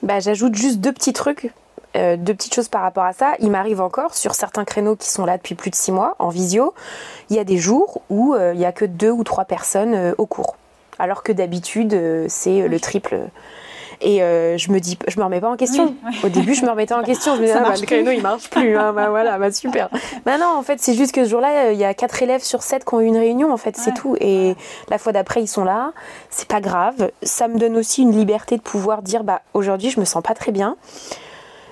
Bah, J'ajoute juste deux petits trucs, deux petites choses par rapport à ça. Il m'arrive encore sur certains créneaux qui sont là depuis plus de six mois en visio, il y a des jours où il y a que deux ou trois personnes au cours, alors que d'habitude c'est le triple. Et euh, je me dis, je me remets pas en question. Oui, oui. Au début, je me remettais en question. Je me disais, ah, bah, le créneau, il marche plus. hein. bah voilà, bah super. bah non, en fait, c'est juste que ce jour-là, euh, il y a quatre élèves sur sept qui ont eu une réunion. En fait, c'est tout. Et la fois d'après, ils sont là. C'est pas grave. Ça me donne aussi une liberté de pouvoir dire, bah aujourd'hui, je me sens pas très bien.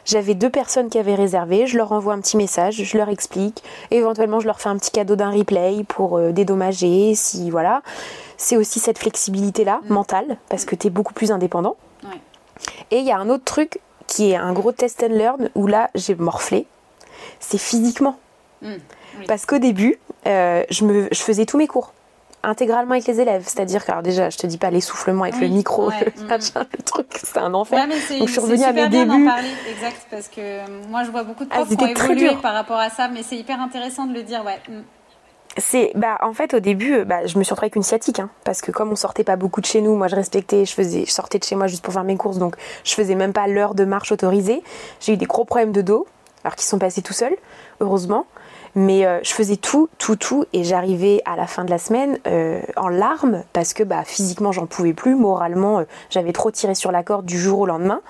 J'avais deux personnes qui avaient réservé, je leur envoie un petit message, je leur explique, éventuellement je leur fais un petit cadeau d'un replay pour euh, dédommager, si voilà. C'est aussi cette flexibilité là, Mm. mentale, parce que tu es beaucoup plus indépendant. Et il y a un autre truc qui est un gros test and learn où là j'ai morflé, c'est physiquement. Mm. Oui. Parce qu'au début, euh, je, me, je faisais tous mes cours intégralement avec les élèves. C'est-à-dire que, alors déjà, je te dis pas l'essoufflement avec Oui, le micro, ouais, le, mm, truc, c'est un enfer. Ouais, Donc, je suis revenue à mes débuts. parler, exact, parce que moi je vois beaucoup de Ah, profs qui ont évolué dur. par rapport à ça, mais c'est hyper intéressant de le dire, ouais. C'est bah en fait au début euh, bah, je me suis retrouvée avec une sciatique hein, parce que comme on sortait pas beaucoup de chez nous, moi je respectais, je faisais sortais de chez moi juste pour faire mes courses donc je faisais même pas l'heure de marche autorisée. J'ai eu des gros problèmes de dos alors qu'ils sont passés tout seuls heureusement. Mais euh, je faisais tout, tout, tout, et j'arrivais à la fin de la semaine euh, en larmes parce que bah, physiquement j'en pouvais plus, moralement j'avais trop tiré sur la corde du jour au lendemain.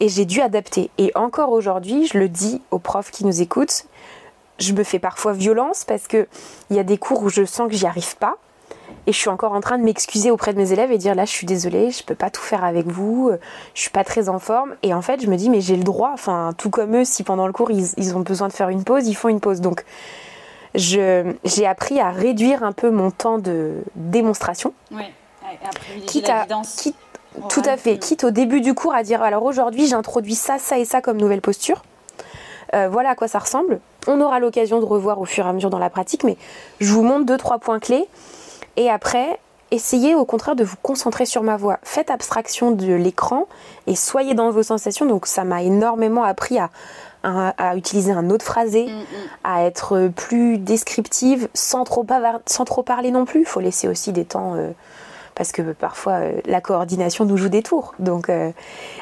Et j'ai dû adapter. Et encore aujourd'hui, je le dis aux profs qui nous écoutent, je me fais parfois violence parce que il y a des cours où je sens que j'y arrive pas et je suis encore en train de m'excuser auprès de mes élèves et dire là je suis désolée, je peux pas tout faire avec vous, euh, je suis pas très en forme et en fait je me dis mais j'ai le droit, enfin tout comme eux si pendant le cours ils, ils ont besoin de faire une pause, ils font une pause donc je j'ai appris à réduire un peu mon temps de démonstration à privilégier quitte à quitte tout à fait. Quitte au début du cours à dire alors aujourd'hui j'introduis ça, ça et ça comme nouvelle posture. Euh, voilà à quoi ça ressemble. On aura l'occasion de revoir au fur et à mesure dans la pratique, mais je vous montre deux trois points clés. Et après, essayez au contraire de vous concentrer sur ma voix. Faites abstraction de l'écran et soyez dans vos sensations. Donc ça m'a énormément appris à, à, à utiliser un autre phrasé, Mm, mm. à être plus descriptive sans trop, bavard- sans trop parler non plus. Il faut laisser aussi des temps euh, parce que parfois euh, la coordination nous joue des tours. Donc euh,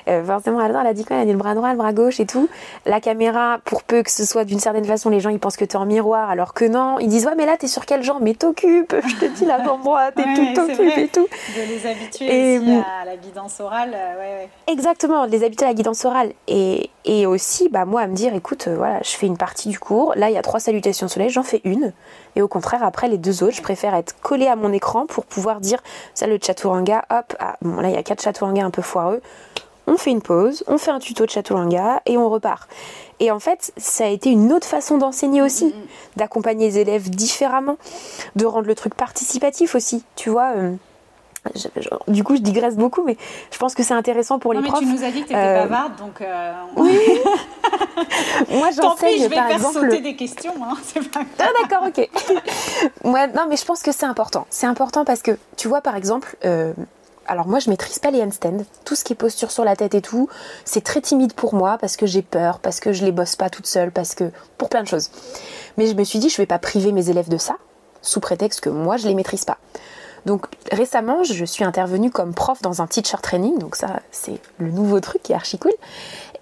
euh, forcément, elle a dit quoi? Elle a dit le bras droit, le bras gauche et tout. La caméra, pour peu que ce soit d'une certaine façon, les gens ils pensent que t'es en miroir alors que non. Ils disent ouais mais là t'es sur quelle jambe Mais t'occupes Je te dis la jambe droite et Ouais, tout, t'occupes et tout. De les habituer Et aussi à la guidance orale, ouais, ouais. Exactement, les habitudes à la guidance orale. Et, et aussi, bah, moi, à me dire, écoute, voilà, je fais une partie du cours. Là, il y a trois salutations de soleil, j'en fais une. Et au contraire, après, les deux autres, je préfère être collée à mon écran pour pouvoir dire, ça, le chaturanga, hop, ah, bon, là, il y a quatre chaturangas un peu foireux. On fait une pause, on fait un tuto de chaturanga et on repart. Et en fait, ça a été une autre façon d'enseigner aussi, d'accompagner les élèves différemment, de rendre le truc participatif aussi, tu vois. euh, du coup, je digresse beaucoup, mais je pense que c'est intéressant pour les non, mais profs. Tu nous as dit que tu étais euh, bavarde, donc. Euh, oui. Moi, j'enseigne je vais par faire exemple. sauter des questions, hein, Ah, d'accord, ok. Moi, non, mais je pense que c'est important. C'est important parce que, tu vois, par exemple. Euh, alors moi je maîtrise pas les handstands, tout ce qui est posture sur la tête et tout, c'est très timide pour moi parce que j'ai peur, parce que je les bosse pas toute seule, parce que pour plein de choses. Mais je me suis dit je vais pas priver mes élèves de ça sous prétexte que moi je les maîtrise pas. Donc récemment, je suis intervenue comme prof dans un teacher training, donc ça c'est le nouveau truc qui est archi cool.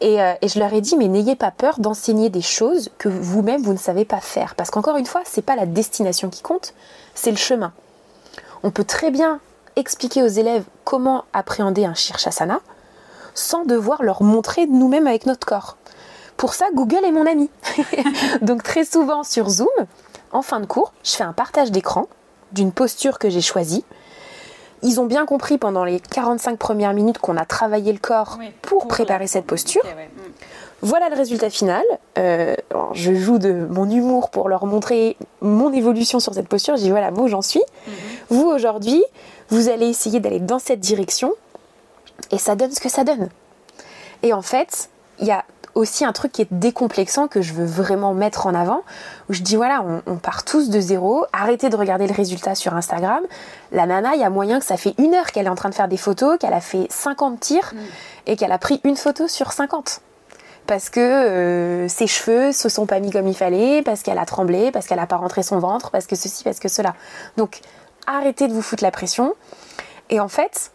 Et, euh, et je leur ai dit mais n'ayez pas peur d'enseigner des choses que vous-même vous ne savez pas faire, parce qu'encore une fois, c'est pas la destination qui compte, c'est le chemin. On peut très bien expliquer aux élèves comment appréhender un shirshasana sans devoir leur montrer nous-mêmes avec notre corps. Pour ça, Google est mon ami. donc très souvent sur Zoom, en fin de cours, je fais un partage d'écran d'une posture que j'ai choisie. Ils ont bien compris pendant les 45 premières minutes qu'on a travaillé le corps pour, préparer cette posture. Mm. Voilà le résultat final. Euh, je joue de mon humour pour leur montrer mon évolution sur cette posture. Je dis voilà, moi j'en suis. Mm-hmm. Vous aujourd'hui, vous allez essayer d'aller dans cette direction et ça donne ce que ça donne. Et en fait, il y a aussi un truc qui est décomplexant que je veux vraiment mettre en avant, où je dis voilà, on, part tous de zéro, arrêtez de regarder le résultat sur Instagram. La nana, il y a moyen que ça fait une heure qu'elle est en train de faire des photos, qu'elle a fait 50 tirs mm. et qu'elle a pris une photo sur 50 parce que euh, ses cheveux se sont pas mis comme il fallait, parce qu'elle a tremblé, parce qu'elle a pas rentré son ventre, parce que ceci, parce que cela. Donc arrêtez de vous foutre la pression. Et en fait,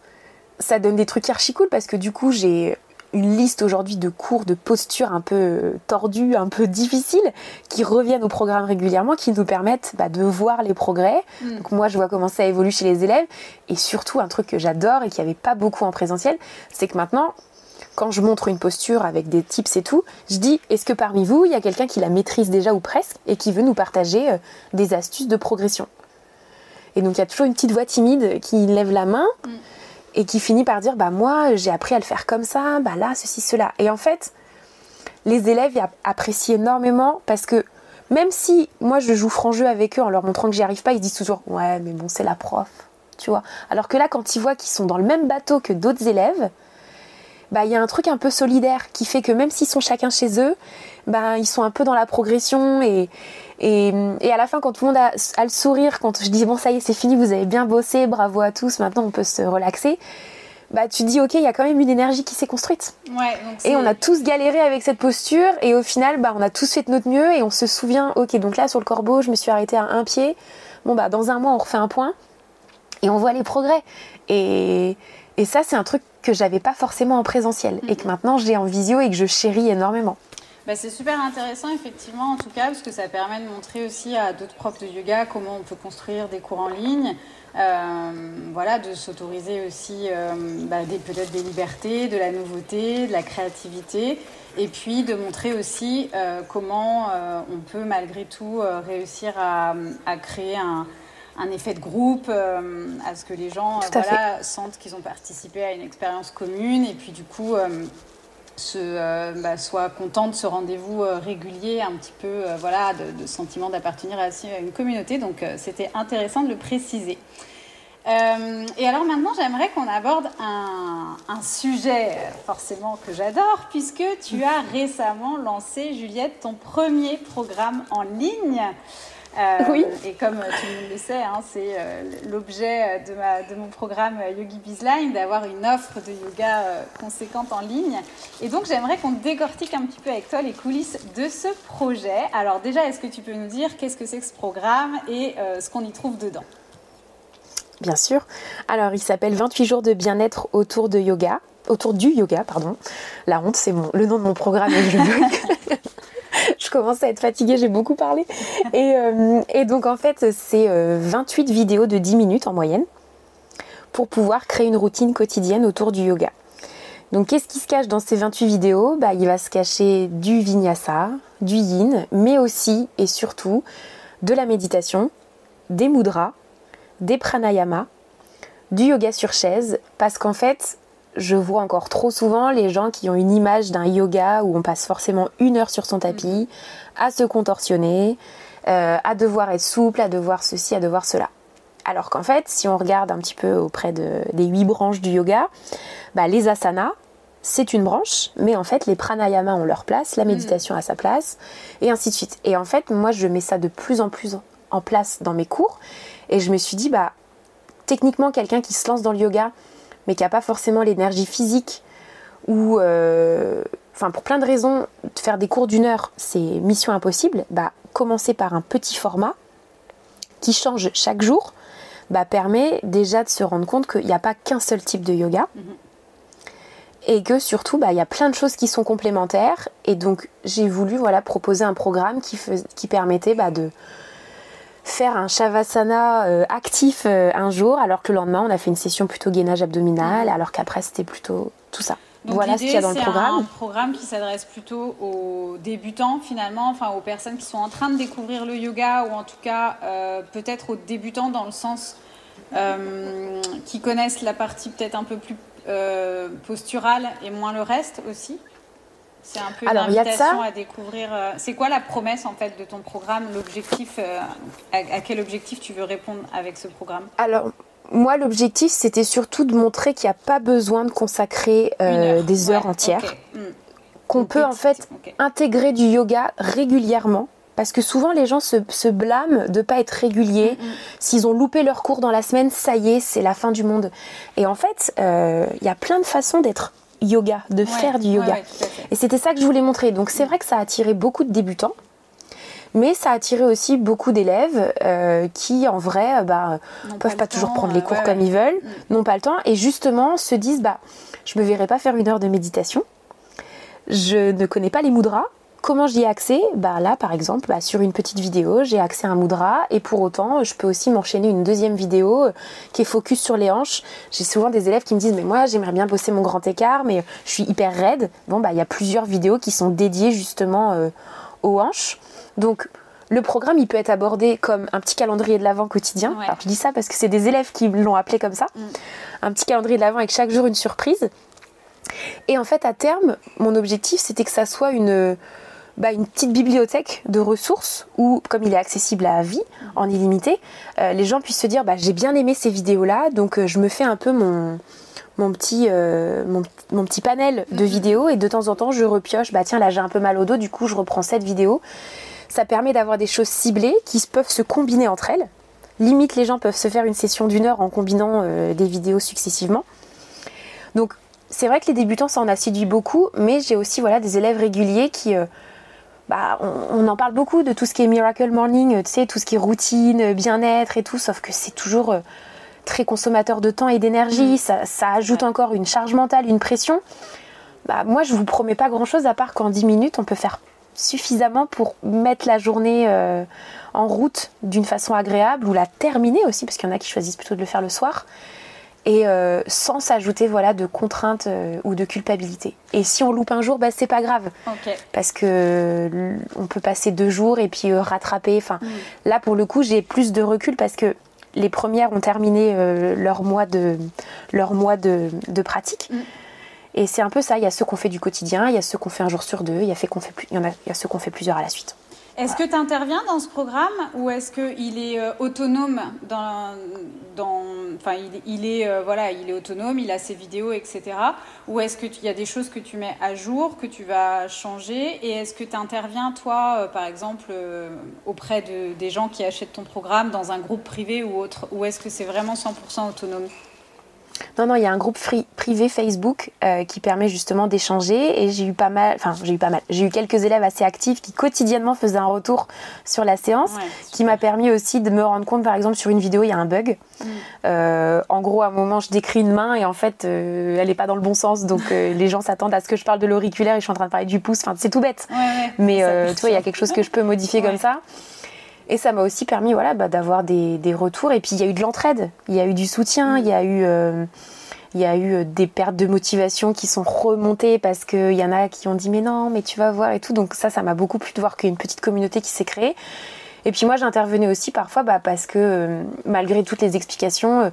ça donne des trucs archi cool parce que du coup, j'ai une liste aujourd'hui de cours de posture un peu tordus, un peu difficiles, qui reviennent au programme régulièrement, qui nous permettent bah, de voir les progrès. Mm. Donc moi, je vois comment ça évolue chez les élèves. Et surtout, un truc que j'adore et qui n'y avait pas beaucoup en présentiel, c'est que maintenant, quand je montre une posture avec des tips et tout, je dis, est-ce que parmi vous, il y a quelqu'un qui la maîtrise déjà ou presque et qui veut nous partager euh, des astuces de progression? Et donc, il y a toujours une petite voix timide qui lève la main. Mm et qui finit par dire bah moi j'ai appris à le faire comme ça, bah là ceci cela. Et en fait, les élèves apprécient énormément parce que même si moi je joue franc jeu avec eux en leur montrant que j'y arrive pas, ils disent toujours ouais mais bon c'est la prof, tu vois. Alors que là quand ils voient qu'ils sont dans le même bateau que d'autres élèves, bah il y a un truc un peu solidaire qui fait que même s'ils sont chacun chez eux, bah ils sont un peu dans la progression et et, à la fin, quand tout le monde a, le sourire, quand je dis bon, ça y est, c'est fini, vous avez bien bossé, bravo à tous, maintenant on peut se relaxer. Bah, tu dis ok, il y a quand même une énergie qui s'est construite. et on a tous galéré avec cette posture, et au final, bah, on a tous fait de notre mieux, et on se souvient, ok, donc là sur le corbeau, je me suis arrêtée à un pied. Bon bah, dans un mois, on refait un point, et on voit les progrès. Et, et ça, c'est un truc que j'avais pas forcément en présentiel, et que maintenant j'ai en visio et que je chéris énormément. Bah, c'est super intéressant, effectivement, en tout cas, parce que ça permet de montrer aussi à d'autres profs de yoga comment on peut construire des cours en ligne. Euh, voilà, de s'autoriser aussi euh, bah, peut-être des libertés, de la nouveauté, de la créativité, et puis de montrer aussi euh, comment on peut malgré tout réussir à, créer un, effet de groupe, à ce que les gens sentent qu'ils ont participé à une expérience commune, et puis du coup euh, bah, soit content de ce rendez-vous euh, régulier, un petit peu euh, voilà, de, sentiment d'appartenir à, une communauté. Donc c'était intéressant de le préciser. et alors maintenant, j'aimerais qu'on aborde un, sujet forcément que j'adore, puisque tu as récemment lancé, Juliette, ton premier programme en ligne. Euh, oui. Et comme tout le monde le sait, hein, c'est euh, l'objet de, de, mon programme Yogi Bizline d'avoir une offre de yoga euh, conséquente en ligne. Et donc j'aimerais qu'on décortique un petit peu avec toi les coulisses de ce projet. Alors déjà, est-ce que tu peux nous dire qu'est-ce que c'est que ce programme et ce qu'on y trouve dedans? Bien sûr. Alors il s'appelle 28 jours de bien-être autour de yoga autour du yoga, pardon. La honte, c'est le nom de mon programme et je je commence à être fatiguée, j'ai beaucoup parlé. Euh, et, donc en fait, c'est 28 euh, vidéos de 10 minutes en moyenne pour pouvoir créer une routine quotidienne autour du yoga. Donc qu'est-ce qui se cache dans ces 28 vidéos? Bah, Il va se cacher du vinyasa, du yin, mais aussi et surtout de la méditation, des mudras, des pranayama, du yoga sur chaise, parce qu'en fait, je vois encore trop souvent les gens qui ont une image d'un yoga où on passe forcément une heure sur son tapis, à se contorsionner, euh, à devoir être souple, à devoir ceci, à devoir cela. Alors qu'en fait, si on regarde un petit peu auprès des huit branches du yoga, bah, les asanas, c'est une branche, mais en fait, les pranayamas ont leur place, la mm. méditation a sa place, et ainsi de suite. Et en fait, moi, je mets ça de plus en plus en place dans mes cours, et je me suis dit, bah, techniquement, quelqu'un qui se lance dans le yoga, mais qui n'a pas forcément l'énergie physique, ou, euh, enfin, pour plein de raisons, faire des cours d'une heure, c'est mission impossible, bah, commencer par un petit format qui change chaque jour, bah, permet déjà de se rendre compte qu'il n'y a pas qu'un seul type de yoga. Mm-hmm et que surtout bah, il y a plein de choses qui sont complémentaires et donc j'ai voulu voilà proposer un programme qui, qui permettait bah, de faire un shavasana euh, actif euh, un jour alors que le lendemain on a fait une session plutôt gainage abdominal alors qu'après c'était plutôt tout ça. voilà ce qu'il y a dans le programme. C'est un programme qui s'adresse plutôt aux débutants finalement, enfin aux personnes qui sont en train de découvrir le yoga ou en tout cas euh, peut-être aux débutants dans le sens qui connaissent la partie peut-être un peu plus posturale et moins le reste aussi c'est un peu Alors, invitation à découvrir. Euh, c'est quoi la promesse en fait de ton programme L'objectif, euh, à, quel objectif tu veux répondre avec ce programme? Alors moi, l'objectif c'était surtout de montrer qu'il n'y a pas besoin de consacrer des heures entières, hmm. qu'on peut en fait intégrer du yoga régulièrement parce que souvent les gens se, blâment de ne pas être réguliers. Mm, mm. S'ils ont loupé leur cours dans la semaine, ça y est, c'est la fin du monde. Et en fait, euh, il y a plein de façons d'être yoga, de faire du yoga. et c'était ça que je voulais montrer. Donc c'est vrai que ça a attiré beaucoup de débutants. Mais ça a attiré aussi beaucoup d'élèves euh, qui, en vrai, bah, peuvent pas, toujours prendre les cours comme ils veulent, mm. n'ont pas le temps, et justement se disent, bah, je me verrai pas faire une heure de méditation. Je ne connais pas les mudras, Comment j'y ai accès? Bah Là, par exemple, bah, sur une petite vidéo, j'ai accès à un mudra et pour autant, je peux aussi m'enchaîner une deuxième vidéo euh, qui est focus sur les hanches. J'ai souvent des élèves qui me disent, mais moi, j'aimerais bien bosser mon grand écart, mais je suis hyper raide. Bon, bah, il y a plusieurs vidéos qui sont dédiées justement euh, aux hanches. Donc, le programme, il peut être abordé comme un petit calendrier de l'avant quotidien. Alors, je dis ça parce que c'est des élèves qui l'ont appelé comme ça. Mm. Un petit calendrier de l'avant avec chaque jour une surprise. Et en fait, à terme, mon objectif, c'était que ça soit une bah, une petite bibliothèque de ressources où, comme il est accessible à vie, en illimité, euh, les gens puissent se dire bah, j'ai bien aimé ces vidéos-là, donc euh, je me fais un peu mon, mon, petit, euh, mon, petit panel de mhm. vidéos et de temps en temps je repioche, bah tiens là j'ai un peu mal au dos, du coup je reprends cette vidéo. Ça permet d'avoir des choses ciblées qui peuvent se combiner entre elles. Limite, les gens peuvent se faire une session d'une heure en combinant des vidéos successivement. Donc, c'est vrai que les débutants, ça en a séduit beaucoup, mais j'ai aussi voilà, des élèves réguliers qui, bah, on, en parle beaucoup de tout ce qui est Miracle Morning, tu sais, tout ce qui est routine, bien-être et tout, sauf que c'est toujours euh, très consommateur de temps et d'énergie, mm. ça, ajoute encore une charge mentale, une pression. Bah, moi, je vous promets pas grand-chose à part qu'en 10 minutes, on peut faire suffisamment pour mettre la journée euh, en route d'une façon agréable ou la terminer aussi, parce qu'il y en a qui choisissent plutôt de le faire le soir et euh, sans s'ajouter voilà de contraintes euh, ou de culpabilité. Et si on loupe un jour, bah, c'est pas grave, parce que on peut passer deux jours et puis euh, rattraper. Enfin, mm. là pour le coup, j'ai plus de recul parce que les premières ont terminé leur mois de leur mois de, pratique. Mm. Et c'est un peu ça. Il y a ceux qu'on fait du quotidien, il y a ceux qu'on fait un jour sur deux, il y a, fait qu'on fait, il y en a, il y a ceux qu'on fait plusieurs à la suite. Est-ce que tu interviens dans ce programme ou est-ce qu'il est euh, autonome enfin, il, est euh, il est autonome, il a ses vidéos, etc. Ou est-ce qu'il y a des choses que tu mets à jour, que tu vas changer Et est-ce que tu interviens, toi, euh, par exemple, auprès de, des gens qui achètent ton programme dans un groupe privé ou autre? Ou est-ce que c'est vraiment 100% autonome? Non, non, il y a un groupe privé Facebook euh, qui permet justement d'échanger et j'ai eu pas mal, enfin j'ai eu pas mal, j'ai eu quelques élèves assez actifs qui quotidiennement faisaient un retour sur la séance, qui m'a permis aussi de me rendre compte, par exemple sur une vidéo, il y a un bug. Mm. Euh, en gros, à un moment, je décris une main et en fait, euh, elle n'est pas dans le bon sens, donc les gens s'attendent à ce que je parle de l'auriculaire et je suis en train de parler du pouce. Enfin, c'est tout bête, mais tu vois, il y a quelque chose que je peux modifier comme ça. Et ça m'a aussi permis voilà, bah, d'avoir des, des, retours. Et puis il y a eu de l'entraide, il y a eu du soutien, il y a eu, euh, il y a eu euh, des pertes de motivation qui sont remontées parce qu'il y en a qui ont dit mais non, mais tu vas voir et tout. Donc ça, ça m'a beaucoup plu de voir qu'il y a une petite communauté qui s'est créée. Et puis moi, j'intervenais aussi parfois bah, parce que euh, malgré toutes les explications,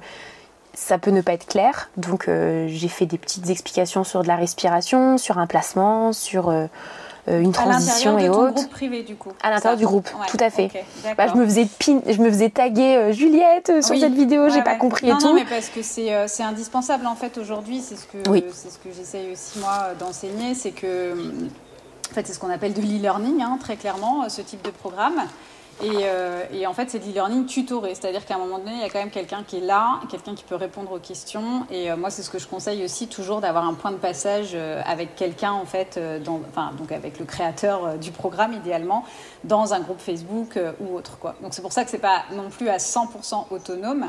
ça peut ne pas être clair. Donc j'ai fait des petites explications sur de la respiration, sur un placement, sur une transition et autres. groupe privé du coup. À l'intérieur du groupe, tout à fait. bah, je me faisais pin, je me faisais taguer Juliette sur cette vidéo, j'ai pas compris et tout. Non, mais parce que c'est indispensable en fait aujourd'hui, c'est ce que c'est ce que j'essaye aussi moi d'enseigner, c'est que en fait c'est ce qu'on appelle de l'e-learning hein, très clairement, ce type de programme. Euh, et, en fait, c'est de l'e-learning tutoré, c'est-à-dire qu'à un moment donné, il y a quand même quelqu'un qui est là, quelqu'un qui peut répondre aux questions. Et euh, moi, c'est ce que je conseille aussi toujours d'avoir un point de passage euh, avec quelqu'un, en fait, enfin, donc avec le créateur du programme idéalement, dans un groupe Facebook ou autre. Quoi. Donc c'est pour ça que c'est pas non plus à 100% autonome.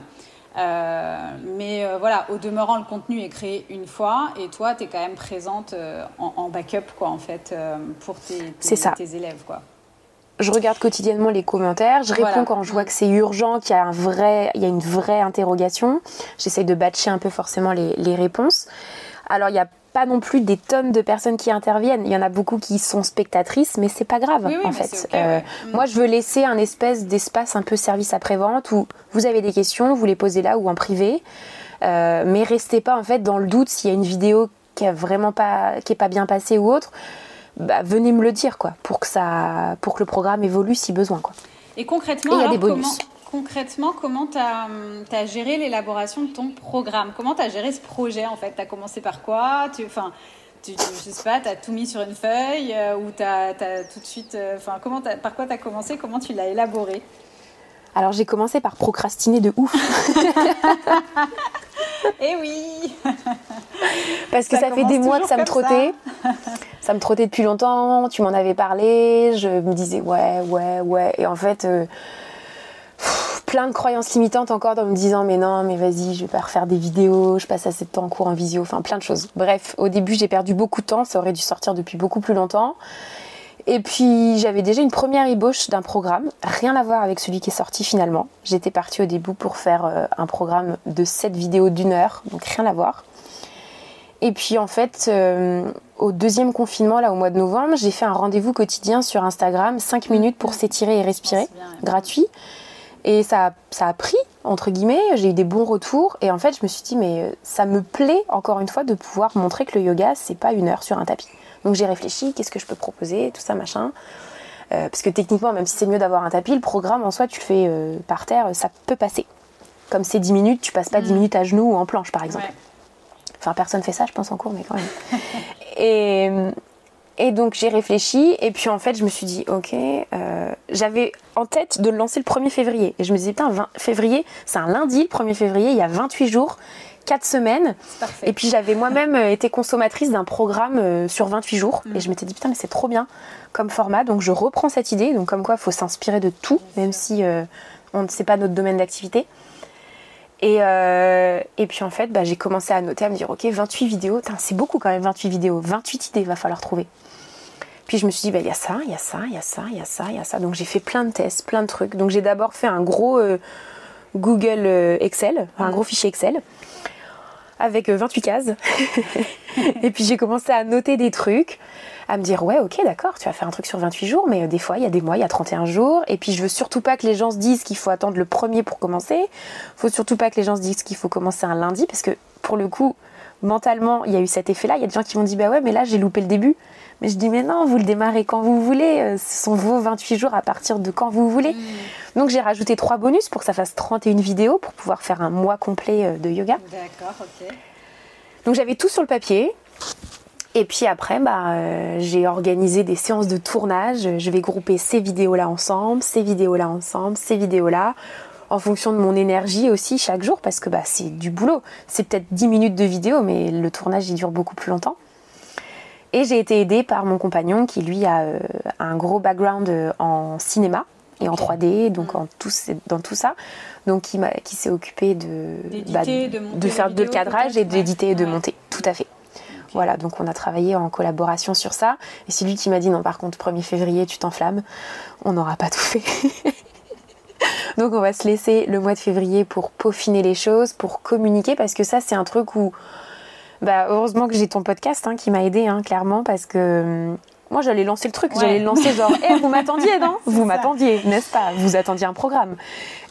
mais voilà, au demeurant, le contenu est créé une fois et toi, tu es quand même présente en, backup, quoi, en fait, pour tes, tes, tes élèves, quoi je regarde quotidiennement les commentaires, je réponds quand je vois que c'est urgent, qu'il y a un vrai, il y a une vraie interrogation. J'essaye de batcher un peu forcément les, les réponses. Alors il n'y a pas non plus des tonnes de personnes qui interviennent. Il y en a beaucoup qui sont spectatrices, mais c'est pas grave en fait. Euh, mm. Moi, je veux laisser un espèce d'espace un peu service après vente où vous avez des questions, vous les posez là ou en privé, euh, mais restez pas en fait dans le doute s'il y a une vidéo qui a vraiment pas, qui est pas bien passée ou autre bah, venez me le dire, quoi, pour que, ça, pour que le programme évolue si besoin. Quoi. Et concrètement, il y a des bonus. Comment, concrètement, comment tu as, géré l'élaboration de ton programme? Comment tu as géré ce projet en fait? Tu as commencé par quoi? Tu, Je sais pas, tu as tout mis sur une feuille euh, ou tu as, tout de suite. Euh, enfin, comment par quoi tu as commencé? Comment tu l'as élaboré? Alors j'ai commencé par procrastiner de ouf. Eh oui Parce que ça, fait des mois que ça me trottait. Ça. me trottait depuis longtemps, tu m'en avais parlé, je me disais ouais, ouais, ouais. Et en fait, euh, plein de croyances limitantes encore en me disant mais non, mais vas-y, je vais pas refaire des vidéos, je passe assez de temps en cours en visio, enfin plein de choses. Bref, au début j'ai perdu beaucoup de temps, ça aurait dû sortir depuis beaucoup plus longtemps. Et puis j'avais déjà une première ébauche d'un programme, rien à voir avec celui qui est sorti finalement. J'étais partie au début pour faire euh, un programme de 7 vidéos d'une heure, donc rien à voir. Et puis en fait, euh, au deuxième confinement, là au mois de novembre, j'ai fait un rendez-vous quotidien sur Instagram, 5 minutes pour s'étirer et respirer, gratuit. Et ça, ça a pris, entre guillemets, j'ai eu des bons retours. Et en fait, je me suis dit, mais ça me plaît encore une fois de pouvoir montrer que le yoga, c'est pas une heure sur un tapis. Donc j'ai réfléchi, qu'est-ce que je peux proposer, tout ça, machin. Euh, parce que techniquement, même si c'est mieux d'avoir un tapis, le programme en soi, tu le fais euh, par terre, ça peut passer. Comme c'est 10 minutes, tu passes pas 10 mm. minutes à genoux ou en planche, par exemple. Enfin, personne fait ça, je pense, en cours, mais quand même. et, et donc j'ai réfléchi, et puis en fait, je me suis dit, ok, euh, j'avais en tête de le lancer le 1er février. Et je me disais, putain, 20 février, c'est un lundi, le 1er février, il y a 28 jours. 4 semaines. Et puis j'avais moi-même euh, été consommatrice d'un programme euh, sur 28 jours. Mm. Et je m'étais dit, putain, mais c'est trop bien comme format. Donc je reprends cette idée. Donc comme quoi, il faut s'inspirer de tout, même si euh, on ne sait pas notre domaine d'activité. Et, et, puis en fait, bah, j'ai commencé à noter, à me dire, ok, 28 vidéos, c'est beaucoup quand même 28 vidéos, 28 idées, il va falloir trouver. Puis je me suis dit, bah, il y a ça, il y a ça, il y a ça, il y a ça, il y a ça. Donc j'ai fait plein de tests, plein de trucs. Donc j'ai d'abord fait un gros Google Excel, un gros fichier Excel avec 28 euh, cases. et puis j'ai commencé à noter des trucs, à me dire ouais ok d'accord, tu vas faire un truc sur 28 jours, mais euh, des fois il y a des mois, il y a 31 jours. Et puis je veux surtout pas que les gens se disent qu'il faut attendre le premier pour commencer. Faut surtout pas que les gens se disent qu'il faut commencer un lundi, parce que pour le coup, mentalement, il y a eu cet effet-là. Il y a des gens qui m'ont dit bah ouais, mais là j'ai loupé le début. Mais je dis, mais non, vous le démarrez quand vous voulez. Euh, ce sont vos 28 jours à partir de quand vous voulez. Hmm. Donc j'ai rajouté trois bonus pour que ça fasse 31 vidéos pour pouvoir faire un mois complet euh, de yoga. D'accord, ok. Donc j'avais tout sur le papier. Et puis après, bah, euh, j'ai organisé des séances de tournage. Je vais grouper ces vidéos-là ensemble, ces vidéos-là ensemble, ces vidéos-là, en fonction de mon énergie aussi chaque jour, parce que bah, c'est du boulot. C'est peut-être 10 minutes de vidéo, mais le tournage, il dure beaucoup plus longtemps. Et j'ai été aidée par mon compagnon qui lui a euh, un gros background euh, en cinéma et en 3D, donc en tout, dans tout ça. Donc qui, qui s'est occupé de, bah, de, faire de cadrage et d'éditer et de monter. Tout à fait. Voilà, donc on a travaillé en collaboration sur ça. Et c'est lui qui m'a dit non, par contre, 1er février, tu t'enflammes. On n'aura pas tout fait. donc on va se laisser le mois de février pour peaufiner les choses, pour communiquer, parce que ça, c'est un truc où bah, heureusement que j'ai ton podcast hein, qui m'a aidé, hein, clairement, parce que hum, moi j'allais lancer le truc, j'allais lancer genre, hé, vous m'attendiez, non Vous m'attendiez, n'est-ce pas Vous attendiez un programme.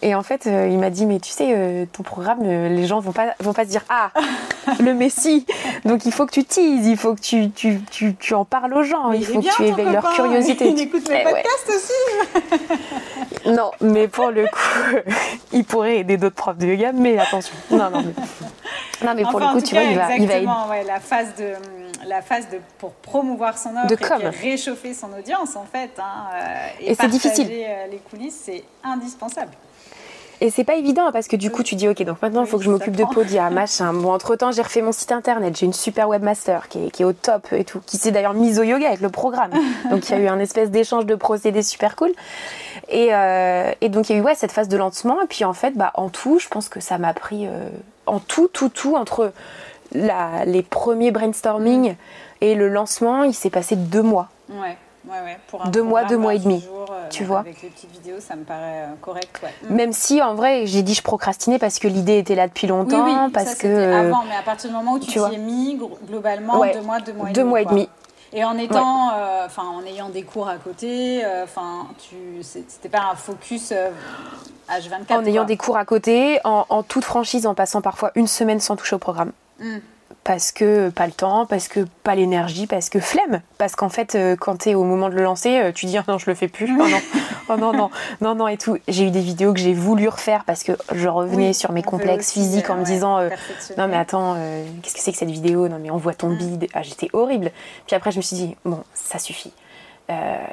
Et en fait, euh, il m'a dit, mais tu sais, euh, ton programme, euh, les gens vont pas, vont pas se dire, ah, le Messie. Donc il faut que tu teases, il faut que tu, tu, tu, tu en parles aux gens, il, faut que tu éveilles leur curiosité. Il écoute mes eh podcasts aussi. non, mais pour le coup, il pourrait aider d'autres profs de yoga, mais attention. Non, non, mais, non, mais pour le coup, tu vois, il va, il va aider. Ouais, la phase de la phase de, pour promouvoir son offre de et réchauffer son audience en fait. Hein, et, et c'est difficile. les coulisses, c'est indispensable. Et c'est pas évident hein, parce que du coup tu dis ok donc maintenant il faut que je m'occupe de Podia machin. Bon entre temps j'ai refait mon site internet, j'ai une super webmaster qui est, qui est au top et tout, qui s'est d'ailleurs mise au yoga avec le programme. donc il y a eu un espèce d'échange de procédés super cool. Et, euh, et donc il y a eu ouais cette phase de lancement et puis en fait bah en tout je pense que ça m'a pris euh, en tout tout tout entre la, les premiers brainstorming et le lancement il s'est passé deux mois. Ouais. Ouais, ouais, pour deux mois, deux mois et demi. Euh, tu vois Avec les petites vidéos, ça me paraît euh, correct. Ouais. Mm. Même si, en vrai, j'ai dit je procrastinais parce que l'idée était là depuis longtemps. Oui, oui, parce ça, que. Avant, mais à partir du moment où tu, t'y es mis, globalement, deux mois, deux mois et deux demi. Mois et demi. Et en étant, euh, en ayant des cours à côté, enfin, tu, c'était pas un focus H24. En ayant des cours à côté, en, en, toute franchise, en passant parfois une semaine sans toucher au programme. Mm parce que pas le temps, parce que pas l'énergie, parce que flemme. Parce qu'en fait, euh, quand tu es au moment de le lancer, euh, tu dis oh non, je le fais plus. Oh non, oh non, non, non, non, et tout. J'ai eu des vidéos que j'ai voulu refaire parce que je revenais sur mes complexes physiques en me disant euh, non, mais attends, qu'est-ce que c'est que cette vidéo? Non, mais on voit ton mm. bide. Ah, j'étais horrible. Puis après, je me suis dit bon, ça suffit.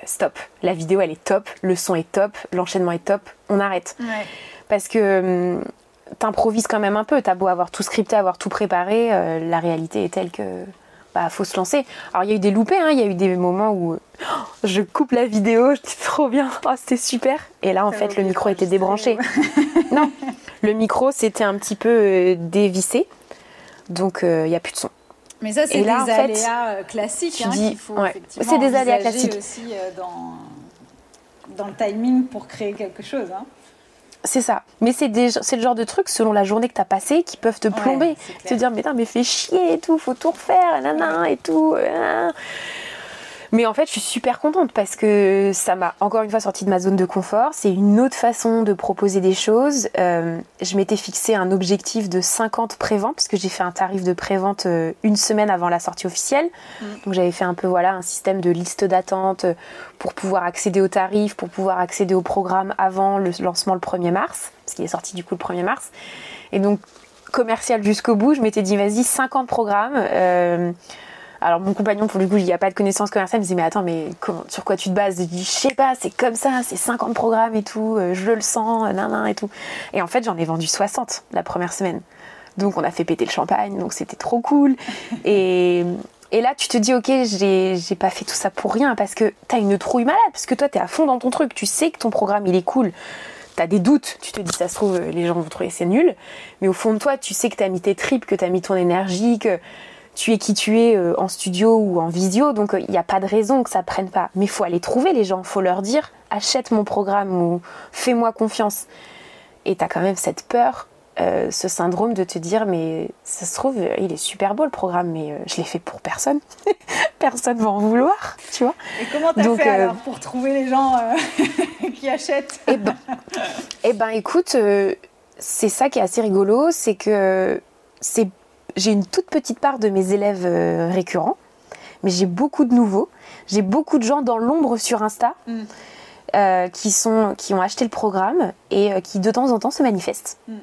stop. La vidéo, elle est top, le son est top, l'enchaînement est top, on arrête. Parce que hum, t'improvises quand même un peu. T'as beau avoir tout scripté, avoir tout préparé, euh, la réalité est telle que bah faut se lancer. Alors il y a eu des loupés, hein. il y a eu des moments où oh, je coupe la vidéo, j'étais trop bien, oh, c'était super. Et là en fait le micro était débranché. non, le micro c'était un petit peu euh, dévissé, donc euh, il n'y a plus de son. Mais ça c'est des aléas classiques hein, qu'il faut C'est des aléas classiques aussi dans, dans le timing pour créer quelque chose. Hein. C'est ça. Mais c'est le genre de trucs, selon la journée que tu as passée, qui peuvent te plomber. te dire, mais non, mais fais chier et tout, faut tout refaire, nanana et tout. Mais en fait, je suis super contente parce que ça m'a encore une fois sorti de ma zone de confort. C'est une autre façon de proposer des choses. Euh, je m'étais fixé un objectif de 50 préventes parce que j'ai fait un tarif de prévente euh, une semaine avant la sortie officielle. Mm. Donc j'avais fait un peu voilà un système de liste d'attente pour pouvoir accéder au tarif, pour pouvoir accéder au programme avant le lancement le 1er mars, parce qu'il est sorti du coup le 1er mars. Et donc commercial jusqu'au bout, je m'étais dit vas-y 50 programmes. Euh, alors mon compagnon, pour le coup, il n'y a pas de connaissances commerciales, il me dit mais attends, mais sur quoi tu te bases? Je dis je sais pas, c'est comme ça, c'est 50 programmes et tout, euh, je le sens, nan, nan et tout. Et en fait, j'en ai vendu 60 la première semaine. Donc on a fait péter le champagne, donc c'était trop cool. Et, et là, tu te dis, ok, j'ai pas fait tout ça pour rien parce que t'as une trouille malade, parce que toi, t'es à fond dans ton truc, tu sais que ton programme, il est cool. T'as des doutes, tu te dis, ça se trouve, les gens vont trouver c'est nul. Mais au fond de toi, tu sais que t'as mis tes tripes, que t'as mis ton énergie, que tu es qui tu es euh, en studio ou en visio, donc il euh, n'y a pas de raison que ça prenne pas. Mais il faut aller trouver les gens, faut leur dire achète mon programme ou fais-moi confiance. Et tu as quand même cette peur, euh, ce syndrome de te dire mais ça se trouve il est super beau le programme, mais je l'ai fait pour personne, personne va en vouloir, tu vois. Et comment t'as fait alors pour trouver les gens qui achètent? Eh ben, eh ben écoute, c'est ça qui est assez rigolo, c'est que c'est j'ai une toute petite part de mes élèves euh, récurrents, mais j'ai beaucoup de nouveaux. J'ai beaucoup de gens dans l'ombre sur Insta mm. euh, qui, sont, qui ont acheté le programme et euh, qui de temps en temps se manifestent. Mm.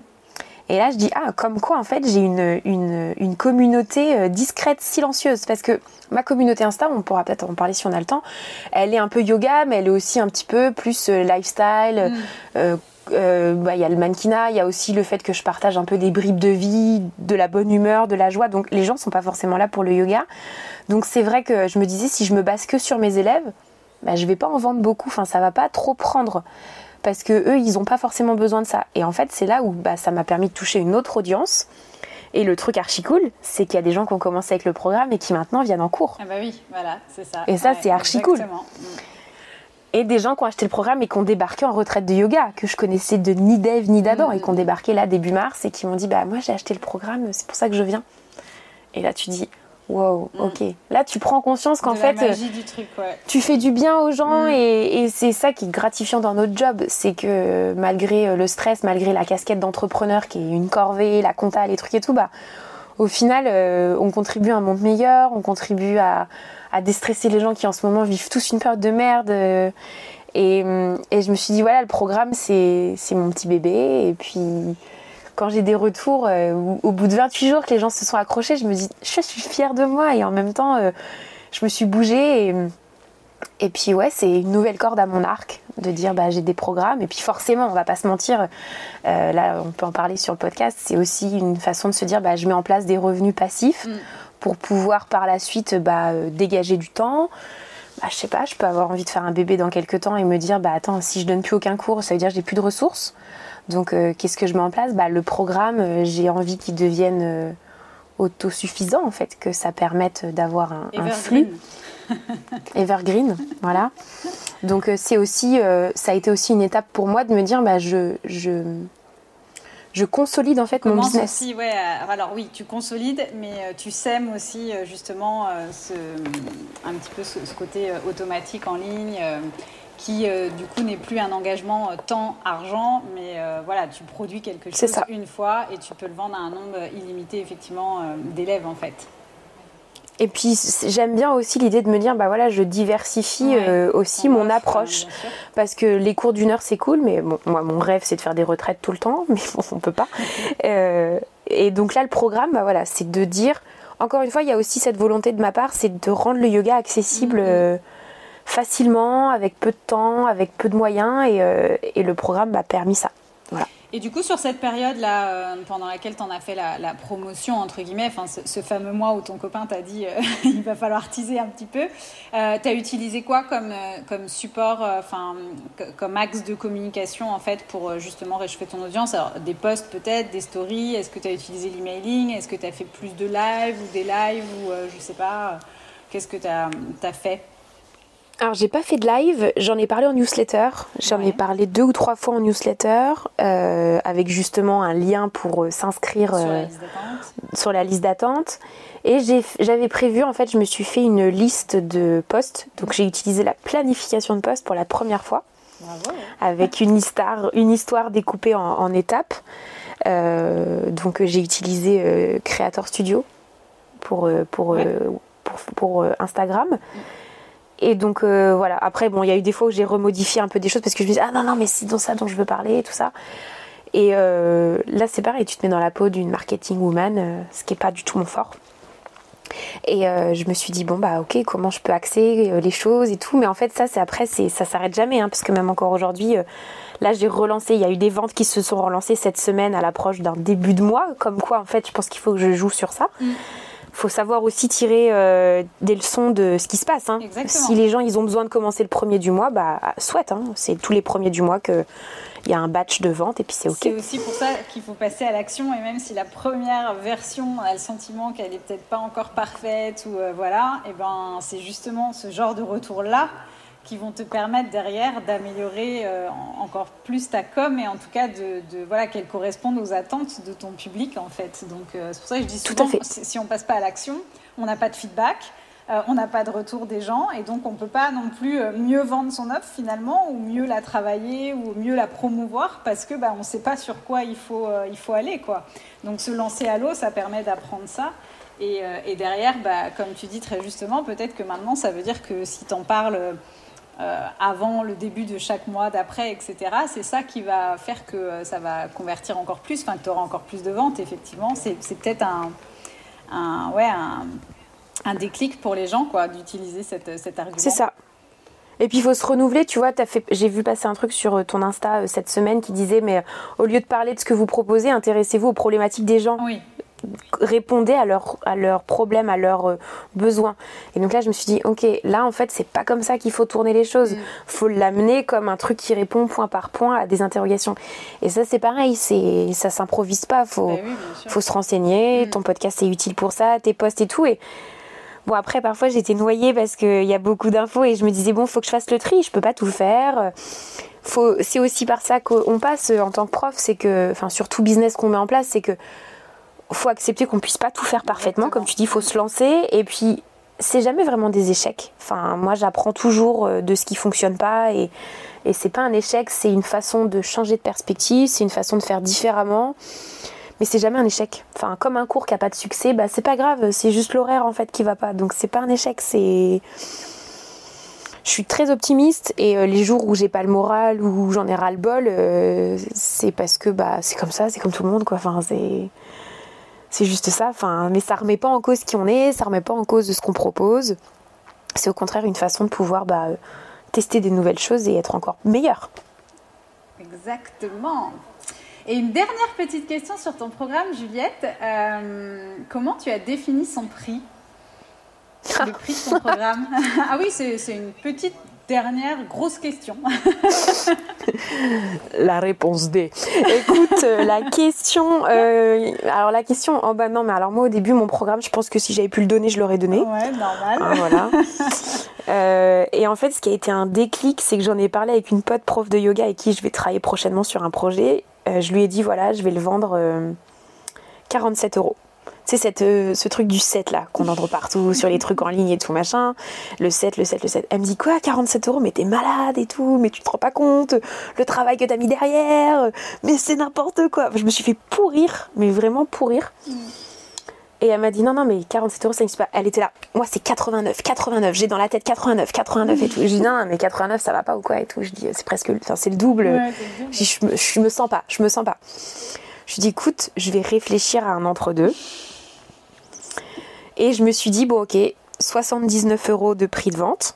Et là, je dis, ah, comme quoi, en fait, j'ai une, une, une, communauté discrète, silencieuse. Parce que ma communauté Insta, on pourra peut-être en parler si on a le temps, elle est un peu yoga, mais elle est aussi un petit peu plus lifestyle, mm euh, bah, y a le mannequinat, il y a aussi le fait que je partage un peu des bribes de vie, de la bonne humeur, de la joie. Donc les gens sont pas forcément là pour le yoga. Donc c'est vrai que je me disais si je me base que sur mes élèves, bah, je vais pas en vendre beaucoup. Enfin ça va pas trop prendre parce que eux ils ont pas forcément besoin de ça. Et en fait c'est là où bah, ça m'a permis de toucher une autre audience. Et le truc archi cool, c'est qu'il y a des gens qui ont commencé avec le programme et qui maintenant viennent en cours. Ah bah oui, voilà, c'est ça. Et ça, c'est archi cool. Et des gens qui ont acheté le programme et qui ont débarqué en retraite de yoga, que je connaissais de ni d'Ève ni d'Adam, et qui ont débarqué là début mars et qui m'ont dit Bah, moi j'ai acheté le programme, c'est pour ça que je viens. Et là, tu dis wow, mm. ok. Là, tu prends conscience qu'en fait, du truc, ouais. tu fais du bien aux gens mm. et, c'est ça qui est gratifiant dans notre job. C'est que malgré le stress, malgré la casquette d'entrepreneur qui est une corvée, la compta, les trucs et tout, bah, au final, on contribue à un monde meilleur, on contribue à, déstresser les gens qui en ce moment vivent tous une période de merde. Euh, et, je me suis dit, voilà, le programme, c'est mon petit bébé. Et puis, quand j'ai des retours, euh, au bout de 28 jours que les gens se sont accrochés, je me dis, je suis fière de moi. Et en même temps, euh, je me suis bougée. Et puis, ouais, c'est une nouvelle corde à mon arc de dire, bah, j'ai des programmes. Et puis, forcément, on va pas se mentir, là, on peut en parler sur le podcast, c'est aussi une façon de se dire, bah, je mets en place des revenus passifs. Mm pour pouvoir par la suite bah, euh, dégager du temps. Bah, je sais pas, je peux avoir envie de faire un bébé dans quelques temps et me dire bah attends, si je donne plus aucun cours, ça veut dire que j'ai plus de ressources. Donc euh, qu'est-ce que je mets en place? Bah, Le programme, euh, j'ai envie qu'il devienne autosuffisant en fait, que ça permette d'avoir un, un, flux. Evergreen, voilà. Donc c'est aussi, ça a été aussi une étape pour moi de me dire bah je, je je consolide en fait mon business. Aussi, ouais, euh, alors oui, tu consolides, mais euh, tu sèmes aussi euh, justement ce, un petit peu ce, côté automatique en ligne qui du coup n'est plus un engagement temps argent mais voilà tu produis quelque chose une fois et tu peux le vendre à un nombre illimité effectivement d'élèves en fait et puis j'aime bien aussi l'idée de me dire, bah voilà, je diversifie euh, aussi mon approche. parce que les cours d'une heure, c'est cool, mais moi, mon rêve, c'est de faire des retraites tout le temps, mais bon, on peut pas. Euh, et donc là, le programme, bah voilà, c'est de dire, encore une fois, il y a aussi cette volonté de ma part, c'est de rendre le yoga accessible mm-hmm. euh, facilement, avec peu de temps, avec peu de moyens, et, et le programme m'a permis ça. Voilà. Et du coup, sur cette période-là, euh, pendant laquelle tu en as fait la, promotion, entre guillemets, enfin, ce, fameux mois où ton copain t'a dit euh, il va falloir teaser un petit peu, euh, tu as utilisé quoi comme, comme support, comme axe de communication, en fait, pour justement réchauffer ton audience? Alors, des posts peut-être, des stories, est-ce que tu as utilisé l'emailing? Est-ce que tu as fait plus de live ou des lives ou je sais pas Qu'est-ce que tu as fait? Alors j'ai pas fait de live, j'en ai parlé en newsletter, j'en ai parlé deux ou trois fois en newsletter, euh, avec justement un lien pour euh, s'inscrire sur, la liste d'attente. Et j'avais prévu, en fait, je me suis fait une liste de posts, donc j'ai utilisé la planification de posts pour la première fois, avec une histoire, une histoire découpée en, étapes. Euh, donc j'ai utilisé Creator Studio pour, pour, pour, pour, Instagram. Mm. Et donc euh, voilà, après bon, il y a eu des fois où j'ai remodifié un peu des choses parce que je me disais ah non non mais c'est dans ça dont je veux parler et tout ça. Et euh, là c'est pareil, tu te mets dans la peau d'une marketing woman, euh, ce qui est pas du tout mon fort. Et je me suis dit bon bah ok comment je peux axer les choses et tout, mais en fait ça c'est après ça s'arrête jamais hein, parce que même encore aujourd'hui là j'ai relancé, il y a eu des ventes qui se sont relancées cette semaine à l'approche d'un début de mois, comme quoi en fait je pense qu'il faut que je joue sur ça. Mm faut savoir aussi tirer euh, des leçons de ce qui se passe. Hein. Si les gens ils ont besoin de commencer le premier du mois, bah soit. Hein. C'est tous les premiers du mois que il y a un batch de vente et puis c'est ok. C'est aussi pour ça qu'il faut passer à l'action et même si la première version a le sentiment qu'elle est peut-être pas encore parfaite ou euh, voilà, et ben c'est justement ce genre de retour là qui vont te permettre derrière d'améliorer euh, encore plus ta com et en tout cas de, voilà qu'elle corresponde aux attentes de ton public en fait. Donc euh, c'est pour ça que je dis souvent si on passe pas à l'action, on n'a pas de feedback. Euh, on n'a pas de retour des gens et donc on ne peut pas non plus mieux vendre son offre finalement ou mieux la travailler ou mieux la promouvoir parce que bah, on ne sait pas sur quoi il faut, il faut aller. Quoi. Donc se lancer à l'eau, ça permet d'apprendre ça. Et, et derrière, bah, comme tu dis très justement, peut-être que maintenant ça veut dire que si tu en parles euh, avant le début de chaque mois d'après, etc. C'est ça qui va faire que euh, ça va convertir encore plus, enfin que tu auras encore plus de ventes, effectivement. C'est peut-être un, ouais, un, déclic pour les gens quoi, d'utiliser cette, cet argument. C'est ça. Et puis il faut se renouveler, tu vois, j'ai vu passer un truc sur euh, ton Insta cette semaine qui disait, mais au lieu de parler de ce que vous proposez, intéressez-vous aux problématiques des gens. Oui répondaient à leurs à leurs problèmes, à leurs euh, besoins. Et donc là, je me suis dit, ok, là en fait, c'est pas comme ça qu'il faut tourner les choses. Il mm. Faut l'amener comme un truc qui répond point par point à des interrogations. Et ça, c'est pareil, c'est ça s'improvise pas. Faut bah faut se renseigner. Mm. Ton podcast est utile pour ça, tes posts et tout. Et bon après, parfois, j'étais noyée parce qu'il y a beaucoup d'infos et je me disais bon, faut que je fasse le tri. Je peux pas tout faire. Faut, c'est aussi par ça qu'on passe en tant que prof, c'est que, enfin, sur tout business qu'on met en place, c'est que faut accepter qu'on puisse pas tout faire parfaitement. Comme tu dis, il faut se lancer. Et puis, c'est jamais vraiment des échecs. Enfin, moi, j'apprends toujours euh, de ce qui fonctionne pas. Et, et c'est pas un échec, c'est une façon de changer de perspective, c'est une façon de faire différemment. Mais c'est jamais un échec. Enfin, comme un cours qui a pas de succès, bah, c'est pas grave, c'est juste l'horaire en fait qui va pas. Donc, c'est pas un échec, c'est je suis très optimiste et euh, les jours où j'ai pas le moral ou j'en ai ras le bol, euh, c'est parce que bah c'est comme ça, c'est comme tout le monde quoi. Enfin c'est c'est juste ça. Enfin mais ça remet pas en cause qui on est, ça remet pas en cause de ce qu'on propose. C'est au contraire une façon de pouvoir bah, tester des nouvelles choses et être encore meilleur. Exactement. Et une dernière petite question sur ton programme, Juliette. Euh, comment tu as défini son prix? Le prix de ton programme? Ah oui, c'est une petite dernière grosse question. la réponse D. Écoute, euh, la question. Euh, alors la question. Oh bah non, mais alors moi au début mon programme, je pense que si j'avais pu le donner, je l'aurais donné. Ouais, normal. Ah, voilà. Euh, et en fait, ce qui a été un déclic, c'est que j'en ai parlé avec une pote prof de yoga avec qui je vais travailler prochainement sur un projet. je lui ai dit voilà, je vais le vendre 47 euros c'est euh, ce truc du 7 là qu'on entend partout sur les trucs en ligne et tout machin. Le 7, le 7, le 7. Elle me dit quoi 47 euros? Mais t'es malade et tout, mais tu te rends pas compte le travail que t'as mis derrière, mais c'est n'importe quoi. Je me suis fait pourrir, mais vraiment pourrir. Et elle m'a dit non, non, mais 47 euros ça n'existe pas. Elle était là, moi c'est 89, 89, j'ai dans la tête 89, 89 et tout. Je dis non, mais 89 ça va pas ou quoi et tout. Je dis c'est presque, enfin c'est le double. Je, me, je me sens pas, je me sens pas. Je dis écoute, je vais réfléchir à un entre-deux. Et je me suis dit, bon ok, 79 euros de prix de vente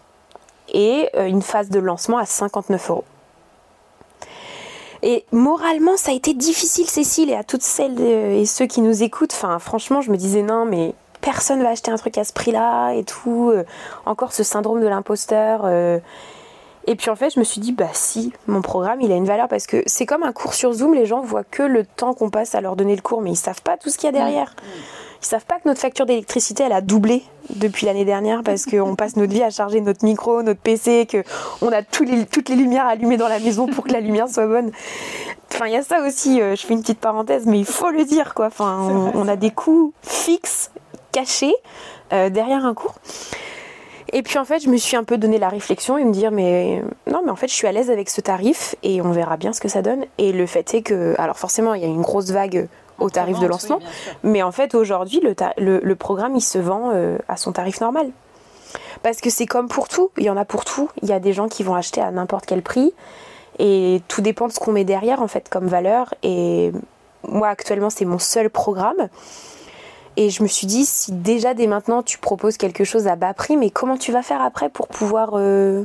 et euh, une phase de lancement à 59 euros. Et moralement, ça a été difficile, Cécile, et à toutes celles et ceux qui nous écoutent. Enfin, franchement, je me disais non, mais personne va acheter un truc à ce prix-là et tout. Euh, encore ce syndrome de l'imposteur. Euh. Et puis en fait, je me suis dit, bah si, mon programme, il a une valeur parce que c'est comme un cours sur Zoom, les gens voient que le temps qu'on passe à leur donner le cours, mais ils savent pas tout ce qu'il y a derrière. Ils savent pas que notre facture d'électricité, elle a doublé depuis l'année dernière parce qu'on passe notre vie à charger notre micro, notre PC, qu'on a toutes les lumières allumées dans la maison pour que la lumière soit bonne. Enfin, il y a ça aussi, euh, je fais une petite parenthèse, mais il faut le dire, quoi. Enfin, on, a des coûts fixes, cachés, euh, derrière un cours. Et puis en fait, je me suis un peu donné la réflexion et me dire, mais non, mais en fait, je suis à l'aise avec ce tarif et on verra bien ce que ça donne. Et le fait est que, alors forcément, il y a une grosse vague au tarif de lancement. mais en fait, aujourd'hui, le, le, programme, il se vend euh, à son tarif normal. Parce que c'est comme pour tout, il y en a pour tout. Il y a des gens qui vont acheter à n'importe quel prix. Et tout dépend de ce qu'on met derrière, en fait, comme valeur. Et moi, actuellement, c'est mon seul programme. Et je me suis dit, si déjà dès maintenant tu proposes quelque chose à bas prix, mais comment tu vas faire après pour pouvoir, euh,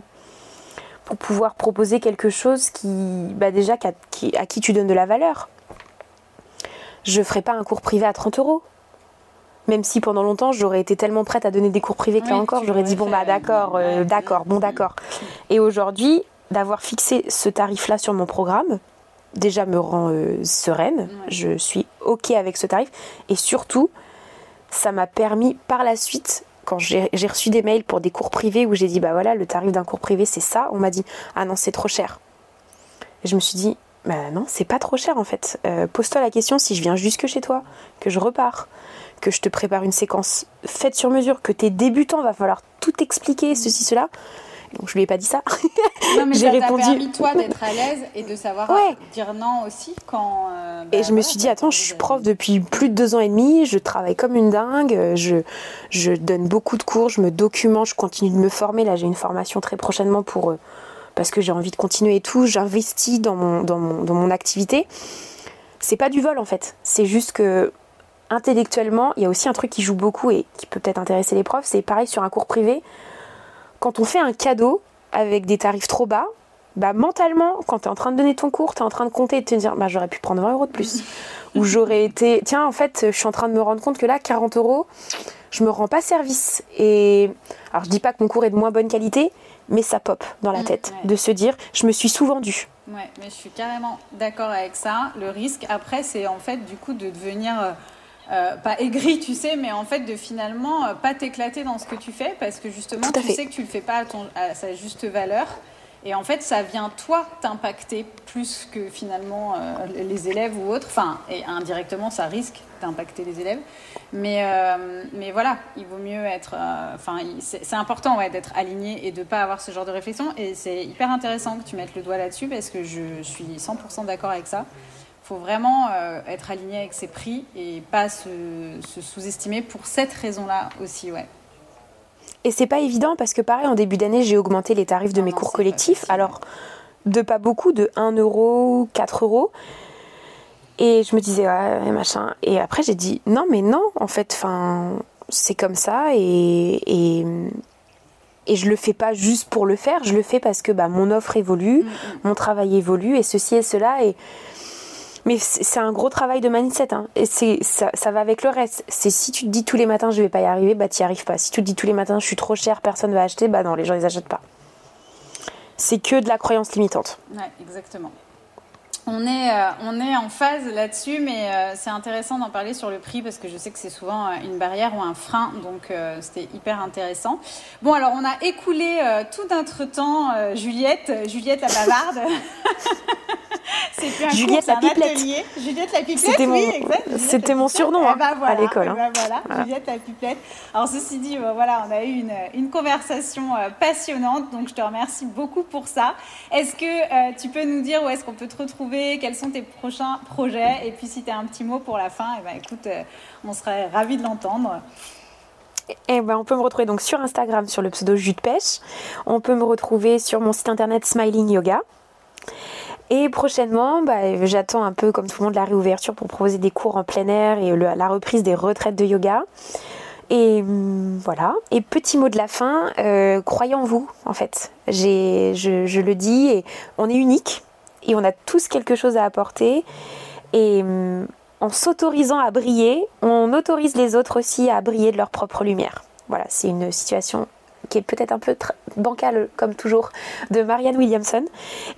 pour pouvoir proposer quelque chose qui, bah déjà, à qui tu donnes de la valeur? Je ferai pas un cours privé à 30 euros. Même si pendant longtemps j'aurais été tellement prête à donner des cours privés que là encore j'aurais dit bon bah d'accord, euh, d'accord, bon d'accord. Et aujourd'hui, d'avoir fixé ce tarif-là sur mon programme, déjà me rend euh, sereine. Je suis ok avec ce tarif et surtout, ça m'a permis par la suite quand j'ai reçu des mails pour des cours privés où j'ai dit bah voilà le tarif d'un cours privé c'est ça, on m'a dit ah non c'est trop cher. Et je me suis dit bah non, c'est pas trop cher en fait. Euh, pose-toi la question si je viens jusque chez toi, que je repars, que je te prépare une séquence faite sur mesure, que t'es débutant, va falloir tout expliquer, ceci, cela. Donc je lui ai pas dit ça. Non, mais J'ai répondu. permis toi d'être à l'aise et de savoir dire non aussi quand. Euh, et bah, je me suis dit attends, je suis prof depuis plus de deux ans et demi, je travaille comme une dingue, je je donne beaucoup de cours, je me documente, je continue de me former. Là j'ai une formation très prochainement pour euh, parce que j'ai envie de continuer et tout, j'investis dans mon, dans mon, dans mon activité. C'est pas du vol en fait, c'est juste que intellectuellement, il y a aussi un truc qui joue beaucoup et qui peut peut-être intéresser les profs, c'est pareil sur un cours privé. Quand on fait un cadeau avec des tarifs trop bas, bah mentalement, quand tu es en train de donner ton cours, tu es en train de compter et de te dire bah j'aurais pu prendre 20 euros de plus. Ou j'aurais été, tiens en fait, je suis en train de me rendre compte que là, 40 euros, je me rends pas service. Et alors je dis pas que mon cours est de moins bonne qualité, mais ça pop dans la mm, tête de se dire je me suis sous-vendue. Ouais, mais je suis carrément d'accord avec ça. Le risque après, c'est en fait du coup de devenir euh, pas aigri, tu sais, mais en fait de finalement euh, pas t'éclater dans ce que tu fais parce que justement tu sais que tu le fais pas à, ton, à sa juste valeur Et en fait, ça vient toi t'impacter plus que finalement euh, les élèves ou autres. Enfin, et indirectement, ça risque d'impacter les élèves. Mais, mais voilà, il vaut mieux être. Enfin, c'est important ouais, d'être aligné et de ne pas avoir ce genre de réflexion. Et c'est hyper intéressant que tu mettes le doigt là-dessus parce que je suis 100% d'accord avec ça. Il faut vraiment euh, être aligné avec ses prix et pas se, se sous-estimer pour cette raison-là aussi, ouais. Et c'est pas évident parce que pareil, en début d'année, j'ai augmenté les tarifs de Non, mes non, cours collectifs. Alors, de pas beaucoup, de 1 euro, 4 euros. Et je me disais, ouais, machin. Et après, j'ai dit, non, mais non, en fait, enfin, c'est comme ça. Et, et, et je le fais pas juste pour le faire, je le fais parce que bah, mon offre évolue, mon travail évolue, et ceci et cela. Et... Mais c'est un gros travail de mindset. Hein. Et c'est, ça, ça va avec le reste. C'est si tu te dis tous les matins, je vais pas y arriver, bah, tu y arrives pas. Si tu te dis tous les matins, je suis trop cher, personne va acheter, bah non, les gens, ils achètent pas. C'est que de la croyance limitante. Ouais, exactement. On est, euh, on est en phase là-dessus, mais euh, c'est intéressant d'en parler sur le prix parce que je sais que c'est souvent euh, une barrière ou un frein, donc c'était hyper intéressant. Bon, alors on a écoulé tout notre temps, Juliette, Juliette la bavarde. C'était un Juliette cours, la un atelier. Juliette la pipelette, C'était mon- oui, c'était surnom, hein, voilà, à l'école, hein. voilà, Voilà. Juliette la pipelette. Alors ceci dit, voilà, on a eu une, une conversation passionnante, donc je te remercie beaucoup pour ça. Est-ce que euh, tu peux nous dire où est-ce qu'on peut te retrouver, quels sont tes prochains projets, et puis si tu as un petit mot pour la fin, eh ben écoute, euh, on serait ravis de l'entendre. Et ben, on peut me retrouver donc sur Instagram sur le pseudo Jus de Pêche. On peut me retrouver sur mon site internet Smiling Yoga. Et prochainement, bah, j'attends un peu comme tout le monde la réouverture pour proposer des cours en plein air et la reprise des retraites de yoga. Et hum, voilà. Et petit mot de la fin, euh, croyez en vous en fait. Je, je le dis, et on est unique et on a tous quelque chose à apporter. Et hum, en s'autorisant à briller, on autorise les autres aussi à briller de leur propre lumière. Voilà, c'est une situation qui est peut-être un peu bancale, comme toujours, de Marianne Williamson.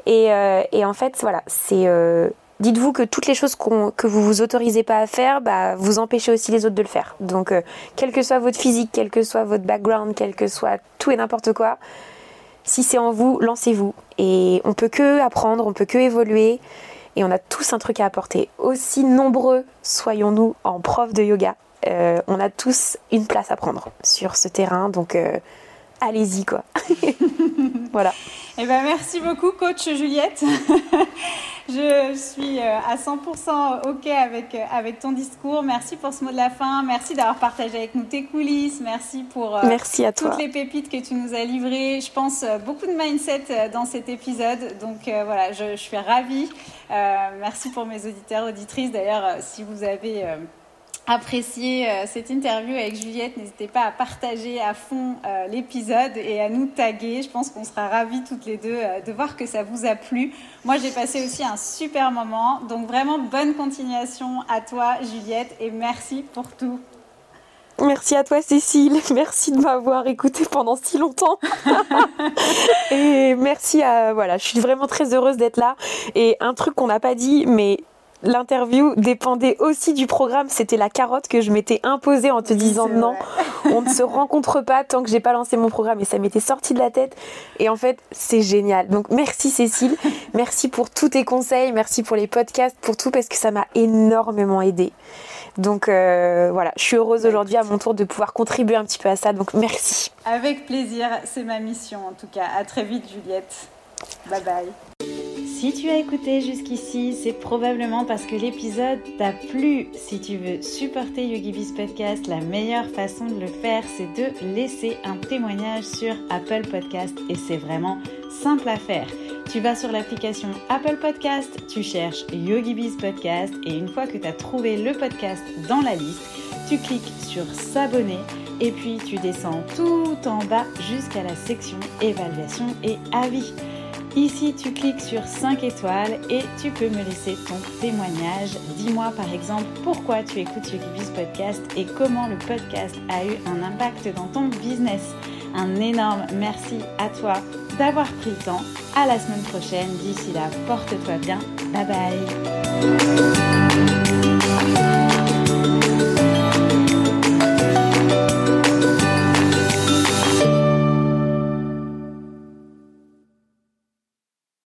Et, euh, en fait, voilà, c'est. euh, Dites-vous que toutes les choses que vous vous autorisez pas à faire, bah, vous empêchez aussi les autres de le faire. Donc, euh, quel que soit votre physique, quel que soit votre background, quel que soit tout et n'importe quoi, si c'est en vous, lancez-vous. Et on peut que apprendre, on peut que évoluer. Et on a tous un truc à apporter. Aussi nombreux soyons-nous en prof de yoga. Euh, on a tous une place à prendre sur ce terrain. Donc, euh, allez-y, quoi. voilà. Eh ben, merci beaucoup, coach Juliette. Je suis euh, à 100% OK avec, euh, avec ton discours. Merci pour ce mot de la fin. Merci d'avoir partagé avec nous tes coulisses. Merci pour euh, Merci à toi. toutes les pépites que tu nous as livrées. Je pense beaucoup de mindset dans cet épisode. Donc euh, voilà, je, je suis ravie. Euh, merci pour mes auditeurs, auditrices. D'ailleurs, si vous avez... euh, apprécié euh, cette interview avec Juliette. N'hésitez pas à partager à fond euh, l'épisode et à nous taguer. Je pense qu'on sera ravis toutes les deux euh, de voir que ça vous a plu. Moi, j'ai passé aussi un super moment. Donc vraiment, bonne continuation à toi, Juliette, et merci pour tout. Merci à toi, Cécile. Merci de m'avoir écouté pendant si longtemps. Et merci à. Voilà, je suis vraiment très heureuse d'être là. Et un truc qu'on n'a pas dit, mais. L'interview dépendait aussi du programme. C'était la carotte que je m'étais imposée en te disant non, on ne se rencontre pas tant que j'ai pas lancé mon programme et ça m'était sorti de la tête. Et en fait, c'est génial. Donc merci Cécile, merci pour tous tes conseils, merci pour les podcasts, pour tout parce que ça m'a énormément aidé. Donc euh, voilà, je suis heureuse Bah, aujourd'hui à mon tour de pouvoir contribuer un petit peu à ça. Donc merci. Avec plaisir, c'est ma mission en tout cas. À très vite, Juliette. Bye bye. Si tu as écouté jusqu'ici, c'est probablement parce que l'épisode t'a plu. Si tu veux supporter YogiBiz Podcast, la meilleure façon de le faire, c'est de laisser un témoignage sur Apple Podcast et c'est vraiment simple à faire. Tu vas sur l'application Apple Podcast, tu cherches YogiBiz Podcast et une fois que tu as trouvé le podcast dans la liste, tu cliques sur s'abonner et puis tu descends tout en bas jusqu'à la section évaluation et avis. Ici, tu cliques sur 5 étoiles et tu peux me laisser ton témoignage. Dis-moi par exemple pourquoi tu écoutes YogiBiz Podcast et comment le podcast a eu un impact dans ton business. Un énorme merci à toi d'avoir pris le temps. À la semaine prochaine. D'ici là, porte-toi bien. Bye bye.